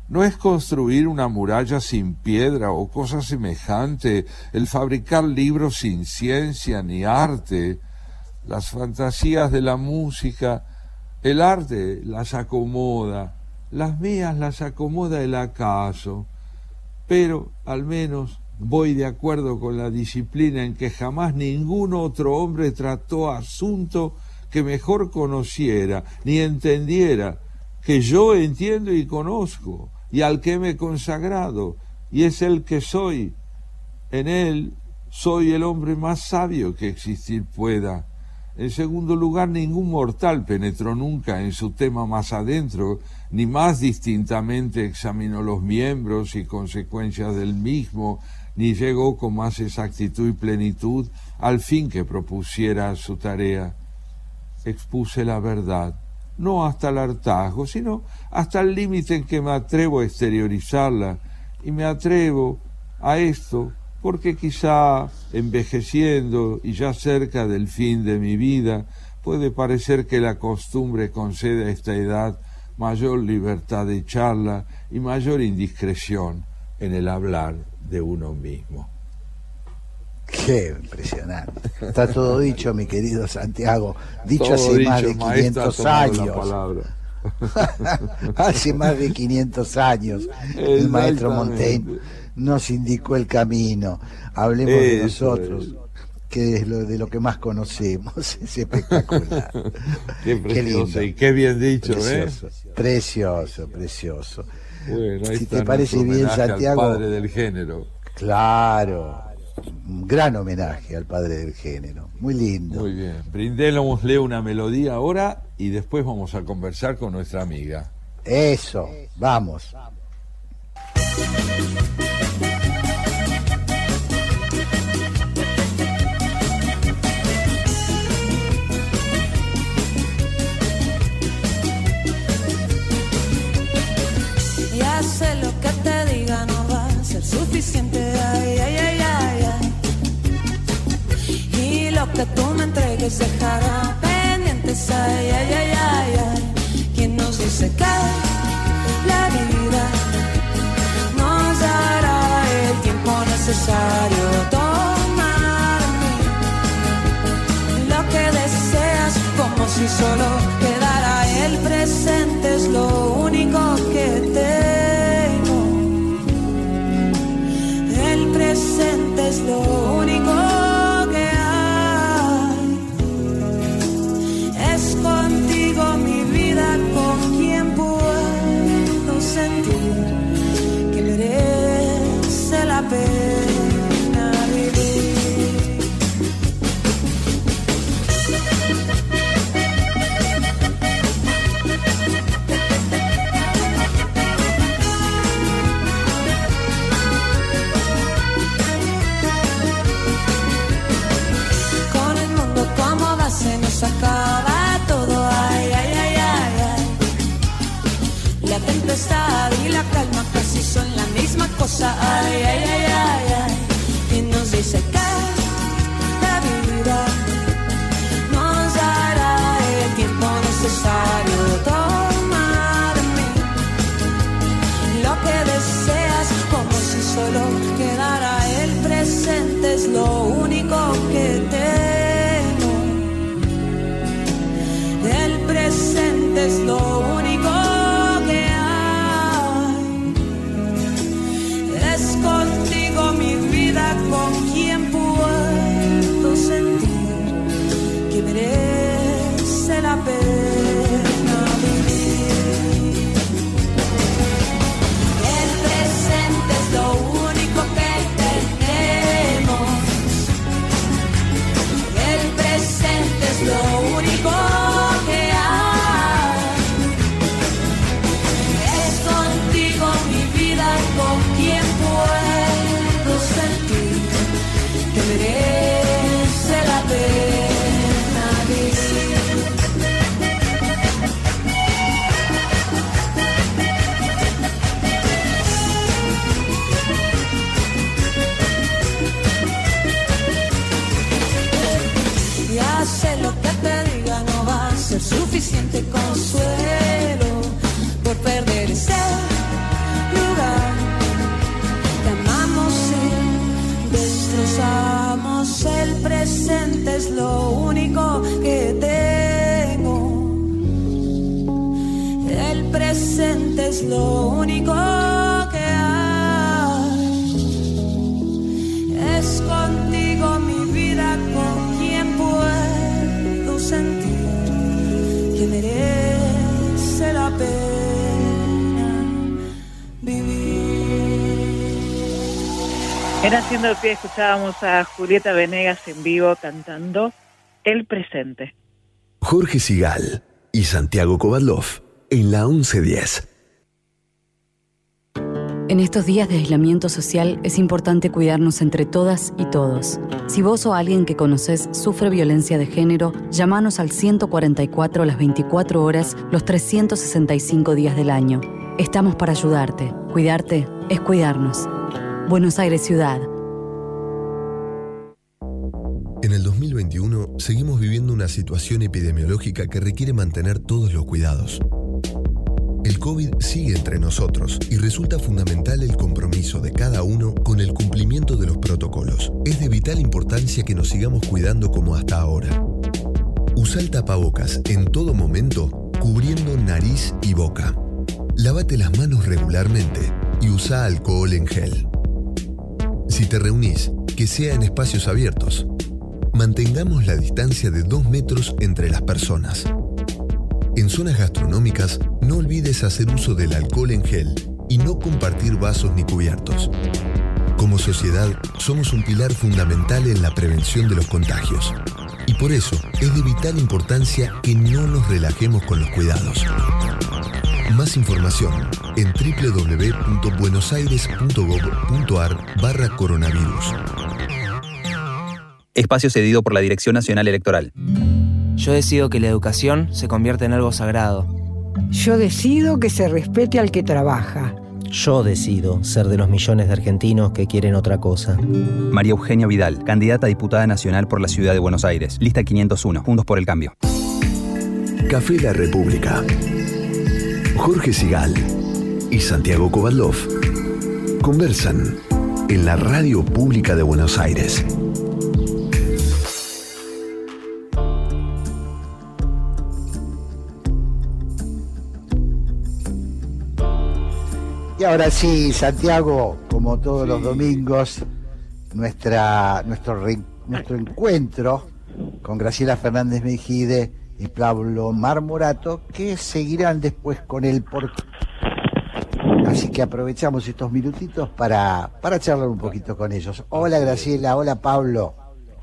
No es construir una muralla sin piedra o cosa semejante, el fabricar libros sin ciencia ni arte. Las fantasías de la música, el arte las acomoda, las mías las acomoda el acaso, pero al menos voy de acuerdo con la disciplina en que jamás ningún otro hombre trató asunto que mejor conociera ni entendiera, que yo entiendo y conozco y al que me he consagrado, y es el que soy. En él soy el hombre más sabio que existir pueda. En segundo lugar, ningún mortal penetró nunca en su tema más adentro, ni más distintamente examinó los miembros y consecuencias del mismo, ni llegó con más exactitud y plenitud al fin que propusiera su tarea. Expuse la verdad no hasta el hartazgo, sino hasta el límite en que me atrevo a exteriorizarla. Y me atrevo a esto porque quizá envejeciendo y ya cerca del fin de mi vida, puede parecer que la costumbre concede a esta edad mayor libertad de charla y mayor indiscreción en el hablar de uno mismo. Qué impresionante. Está todo dicho, mi querido Santiago. Dicho *laughs* hace más de 500 años. hace más de 500 años el maestro Montaigne nos indicó el camino. Hablemos de nosotros. que es lo, de lo que más conocemos. *laughs* Es espectacular. *laughs* qué precioso y qué bien dicho, precioso, ¿eh? Precioso, precioso. Bueno, ahí si está te parece bien, al Santiago. padre del género. Claro, un gran homenaje al padre del género. Muy lindo. Muy bien. Brindémosle una melodía ahora y después vamos a conversar con nuestra amiga. Eso, vamos. Ya sé lo que te diga no va a ser suficiente, ay, ay, ay, ay, ay. Y lo que tú me entregues dejará pendientes, ay, ay, ay, ay, ay. ¿Quién nos dice que la vida nos dará el tiempo necesario? Tomarme lo que deseas como si solo es lo único misma cosa, ay, ay, ay, ay, En Haciendo el Pie escuchábamos a Julieta Venegas en vivo cantando El Presente. Jorge Sigal y Santiago Kovadlov en la 1110. En estos días de aislamiento social es importante cuidarnos entre todas y todos. Si vos o alguien que conoces sufre violencia de género, llámanos al 144 las 24 horas, los 365 días del año. Estamos para ayudarte. Cuidarte es cuidarnos. Buenos Aires Ciudad. En el 2021 seguimos viviendo una situación epidemiológica que requiere mantener todos los cuidados. El COVID sigue entre nosotros y resulta fundamental el compromiso de cada uno con el cumplimiento de los protocolos. Es de vital importancia que nos sigamos cuidando como hasta ahora. Usa el tapabocas en todo momento, cubriendo nariz y boca. Lávate las manos regularmente y usa alcohol en gel. Si te reunís, que sea en espacios abiertos. Mantengamos la distancia de 2 metros entre las personas. En zonas gastronómicas, no olvides hacer uso del alcohol en gel y no compartir vasos ni cubiertos. Como sociedad, somos un pilar fundamental en la prevención de los contagios. Y por eso es de vital importancia que no nos relajemos con los cuidados. Más información en www.buenosaires.gov.ar barra coronavirus. Espacio cedido por la Dirección Nacional Electoral. Yo decido que la educación se convierta en algo sagrado. Yo decido que se respete al que trabaja. Yo decido ser de los millones de argentinos que quieren otra cosa. María Eugenia Vidal, candidata a diputada nacional por la Ciudad de Buenos Aires. Lista 501, Juntos por el Cambio. Café La República. Jorge Sigal y Santiago Kovadlov conversan en la radio pública de Buenos Aires. Y ahora sí, Santiago, como todos los domingos, nuestra, nuestro, re- nuestro encuentro con Graciela Fernández Mejide y Pablo Marmorato, que seguirán después con el por Así que aprovechamos estos minutitos para, para charlar un poquito con ellos. Hola Graciela, hola Pablo.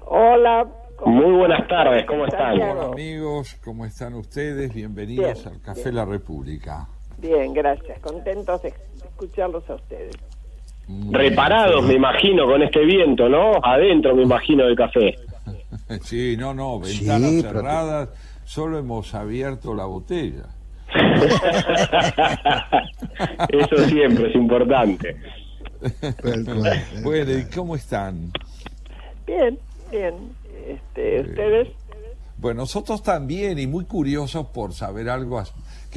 Hola. Muy buenas tardes, ¿cómo están? Hola amigos, ¿cómo están ustedes? Bienvenidos Bien, al Café bien. La República. Bien, gracias. Contentos de escucharlos a ustedes. Reparados, me imagino, con este viento, ¿no? Adentro, me imagino, del café. *laughs* Sí, no, no, ventanas Sí, pero- cerradas, solo hemos abierto la botella. *laughs* Eso siempre es importante. bueno, ¿y cómo están? Bien, bien. Este, ¿Ustedes? Bueno, nosotros también y muy curiosos por saber algo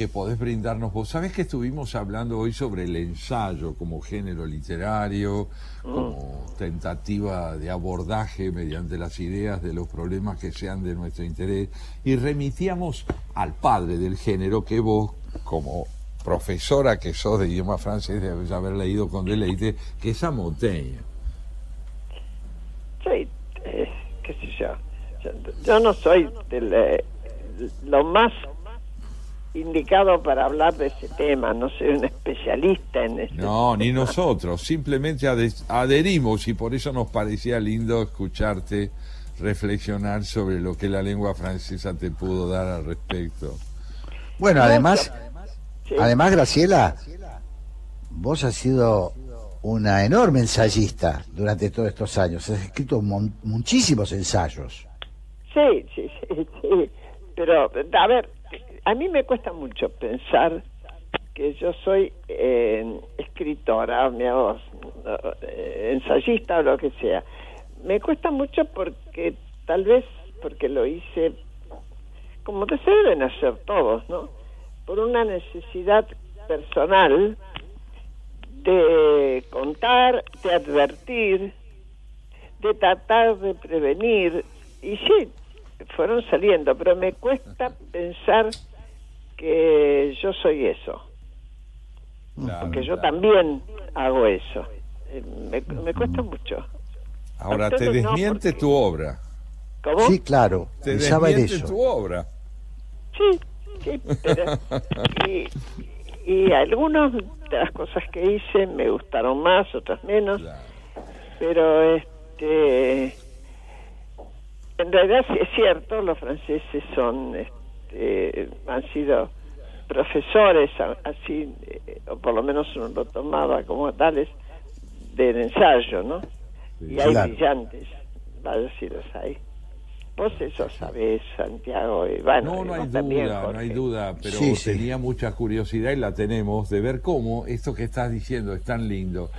que podés brindarnos vos. ¿Sabés que estuvimos hablando hoy sobre el ensayo como género literario, como tentativa de abordaje mediante las ideas de los problemas que sean de nuestro interés? Y remitíamos al padre del género que vos, como profesora que sos de idioma francés, debes haber leído con deleite, que es a Montaigne. Sí, eh, qué sé yo. Yo, yo no soy del, eh, lo más indicado para hablar de ese tema. No soy un especialista en ese No, ni nosotros, simplemente adherimos y por eso nos parecía lindo escucharte reflexionar sobre lo que la lengua francesa te pudo dar al respecto. Bueno, además, además Graciela, vos has sido una enorme ensayista durante todos estos años. Has escrito mon- muchísimos ensayos. Sí, sí, sí, sí. Pero, a ver, a mí me cuesta mucho pensar que yo soy eh, escritora, mi voz, eh, ensayista o lo que sea. Me cuesta mucho porque, tal vez, porque lo hice como se deben hacer todos, ¿no? Por una necesidad personal de contar, de advertir, de tratar de prevenir. Y sí, fueron saliendo, pero me cuesta pensar que yo soy eso. Porque yo también hago eso. Eh, Me, me cuesta mucho. Ahora, te no, desmiente tu obra. ¿Cómo? Sí, claro, Te pensaba en desmiente eso. tu obra. Sí, sí, pero... *laughs* y, y algunas de las cosas que hice me gustaron más, otras menos. Pero, este... En realidad sí es cierto, los franceses son, este, han sido profesores, así, eh, o por lo menos uno lo tomaba como tales, del ensayo, ¿no? Y hay Claro. brillantes, vaya si los hay. Vos eso sabés, Santiago, y bueno, No, no hay también, duda, no hay duda, pero Sí, sí. tenía mucha curiosidad y la tenemos de ver cómo esto que estás diciendo es tan lindo.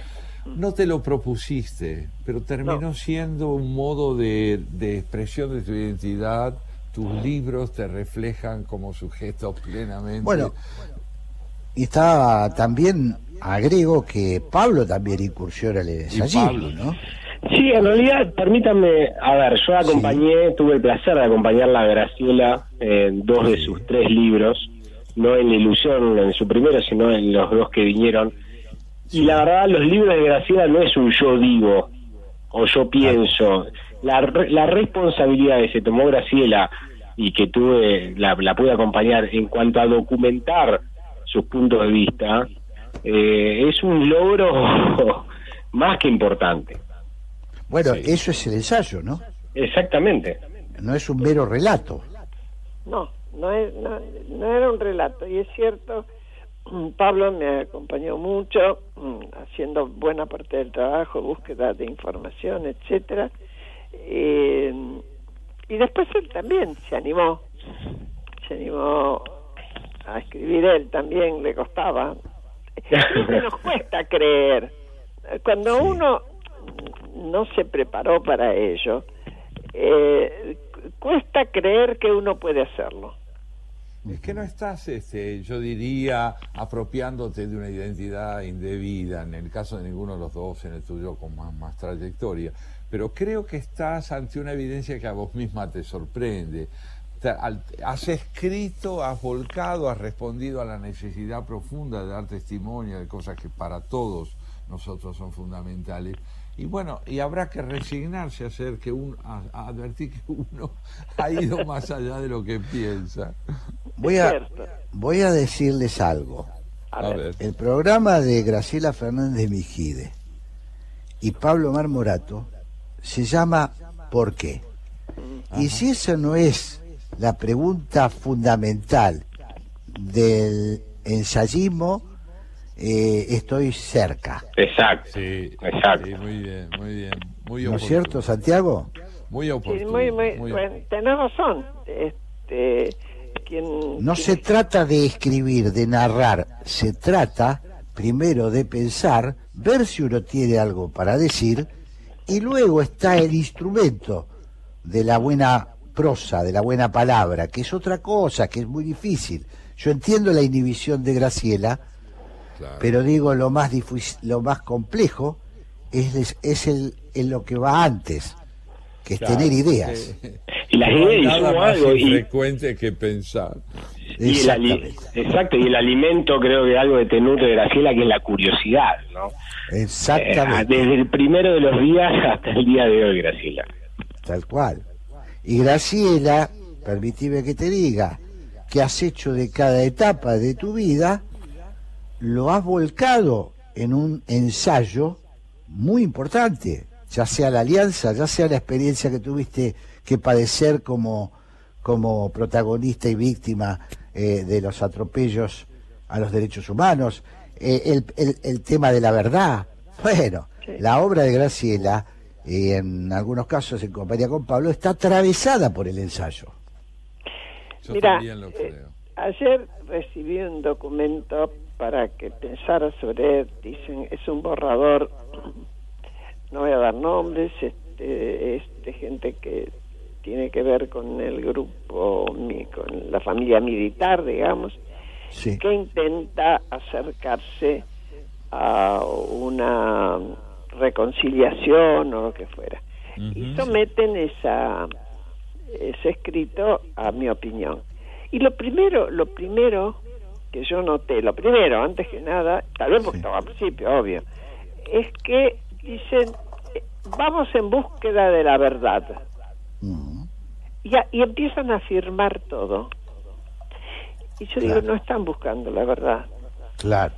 No te lo propusiste, pero terminó siendo un modo de, de expresión de tu identidad. Tus libros te reflejan como sujeto plenamente. Bueno, y estaba también, agrego que Pablo también incursiona en el Pablo. ¿no? Sí, en realidad, permítanme, a ver, yo acompañé, tuve el placer de acompañarla a Graciela en dos de sus tres libros, no en La Ilusión, en su primero, sino en los dos que vinieron. Y la verdad, los libros de Graciela no es un yo digo o yo pienso, la, re- la responsabilidad que se tomó Graciela y que tuve, la, la pude acompañar en cuanto a documentar sus puntos de vista, eh, es un logro *laughs* más que importante. Bueno, eso es el ensayo, ¿no? Exactamente. No es un mero relato. No, no, es, no, no era un relato. Y es cierto, *clears throat* Pablo me acompañó mucho, mm, haciendo buena parte del trabajo, búsqueda de información, etcétera. Eh, y después él también se animó, se animó a escribir él también, le costaba. Nos *laughs* cuesta creer. Cuando uno no se preparó para ello, eh, cu- cuesta creer que uno puede hacerlo. Es que no estás, este, yo diría, apropiándote de una identidad indebida, en el caso de ninguno de los dos, en el tuyo con más, más trayectoria, pero creo que estás ante una evidencia que a vos misma te sorprende. Has escrito, has volcado, has respondido a la necesidad profunda de dar testimonio de cosas que para todos nosotros son fundamentales. Y bueno, y habrá que resignarse a hacer que un, a, a advertir que uno ha ido más allá de lo que piensa. Voy a, voy a decirles algo. A ver. El programa de Graciela Fernández Mijide y Pablo Marmorato se llama ¿Por qué? Y si esa no es la pregunta fundamental del ensayismo, eh, estoy cerca. Exacto. Sí, exacto. sí, muy bien, muy bien. Muy ¿No es cierto, Santiago? Muy Sí, oportuno. muy, muy, muy- bueno, tenés razón. Este, quien, No se trata de escribir, de narrar, se trata primero de pensar, ver si uno tiene algo para decir, y luego está el instrumento de la buena prosa, de la buena palabra, que es otra cosa, que es muy difícil. Yo entiendo la inhibición de Graciela, pero digo lo más difus- lo más complejo es, es el, en lo que va antes, que es Claro, tener ideas. porque *laughs* Y y nada sumo más algo, y- infrecuente que pensar. Y el ali- exacto, y el alimento creo que algo que te nutre Graciela, que es la curiosidad, ¿no? Exactamente. Eh, desde el primero de los días hasta el día de hoy, Graciela. Tal cual. Y Graciela, permitime que te diga, que has hecho de cada etapa de tu vida, lo has volcado en un ensayo muy importante, ya sea la alianza, ya sea la experiencia que tuviste que padecer como, como protagonista y víctima eh, de los atropellos a los derechos humanos, eh, el, el- el tema de la verdad. Bueno, la obra de Graciela, y en algunos casos en compañía con Pablo, está atravesada por el ensayo. Yo Mira, también lo eh, creo. ayer recibí un documento para que pensara sobre él. Dicen, es un borrador, no voy a dar nombres, este, es de gente que tiene que ver con el grupo, con la familia militar, digamos, que intenta acercarse a una reconciliación o lo que fuera. Y someten esa, ese escrito a mi opinión. Y lo primero, lo primero que yo noté, lo primero, antes que nada, tal vez porque estaba al principio, obvio, es que dicen, eh, vamos en búsqueda de la verdad. Y, a- y empiezan a afirmar todo. Y yo digo, no están buscando la verdad. Claro.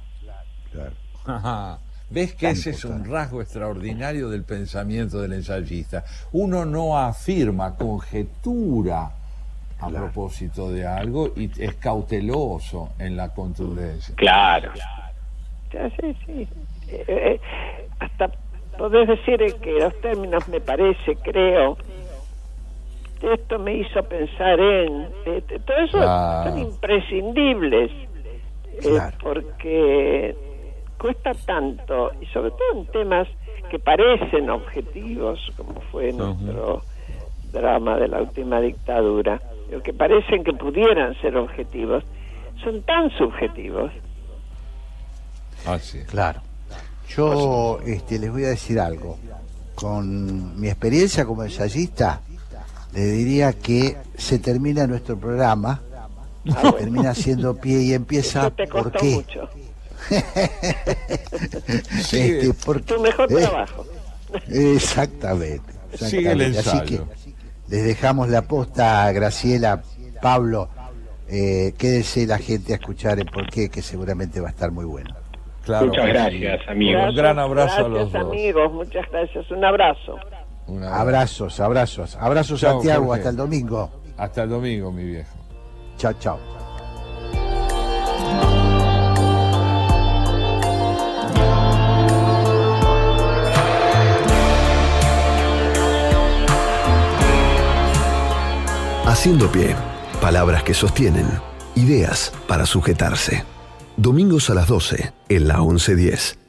Ajá. ¿Ves que ese es un rasgo extraordinario del pensamiento del ensayista? Uno no afirma, conjetura a propósito de algo y es cauteloso en la contundencia. Claro. Ya, sí, sí. Eh, eh, hasta podés decir que los términos me parece, creo. Esto me hizo pensar en. t- todo eso Claro. son imprescindibles. eh, porque cuesta tanto, y sobre todo en temas que parecen objetivos, como fue nuestro drama de la última dictadura, o que parecen que pudieran ser objetivos, son tan subjetivos. Así Claro. Yo este, les voy a decir algo. Con mi experiencia como ensayista, le diría que se termina nuestro programa, termina haciendo pie y empieza te por costó qué. mucho. *laughs* Este, por- Tu mejor eh, trabajo. Exactamente. Sigue el Exactamente. Así que les dejamos la posta a Graciela, Pablo. Eh, quédese la gente a escuchar el porqué, que seguramente va a estar muy bueno. Claro Muchas gracias, amigos. Un gran abrazo a los dos. amigos, muchas gracias. Un abrazo. Abrazos, abrazos. Abrazos, Chao, Santiago. Jorge. Hasta el domingo. Hasta el domingo, mi viejo. Chao, chao. Haciendo pie, palabras que sostienen, ideas para sujetarse. Domingos a las 12 en la 1110.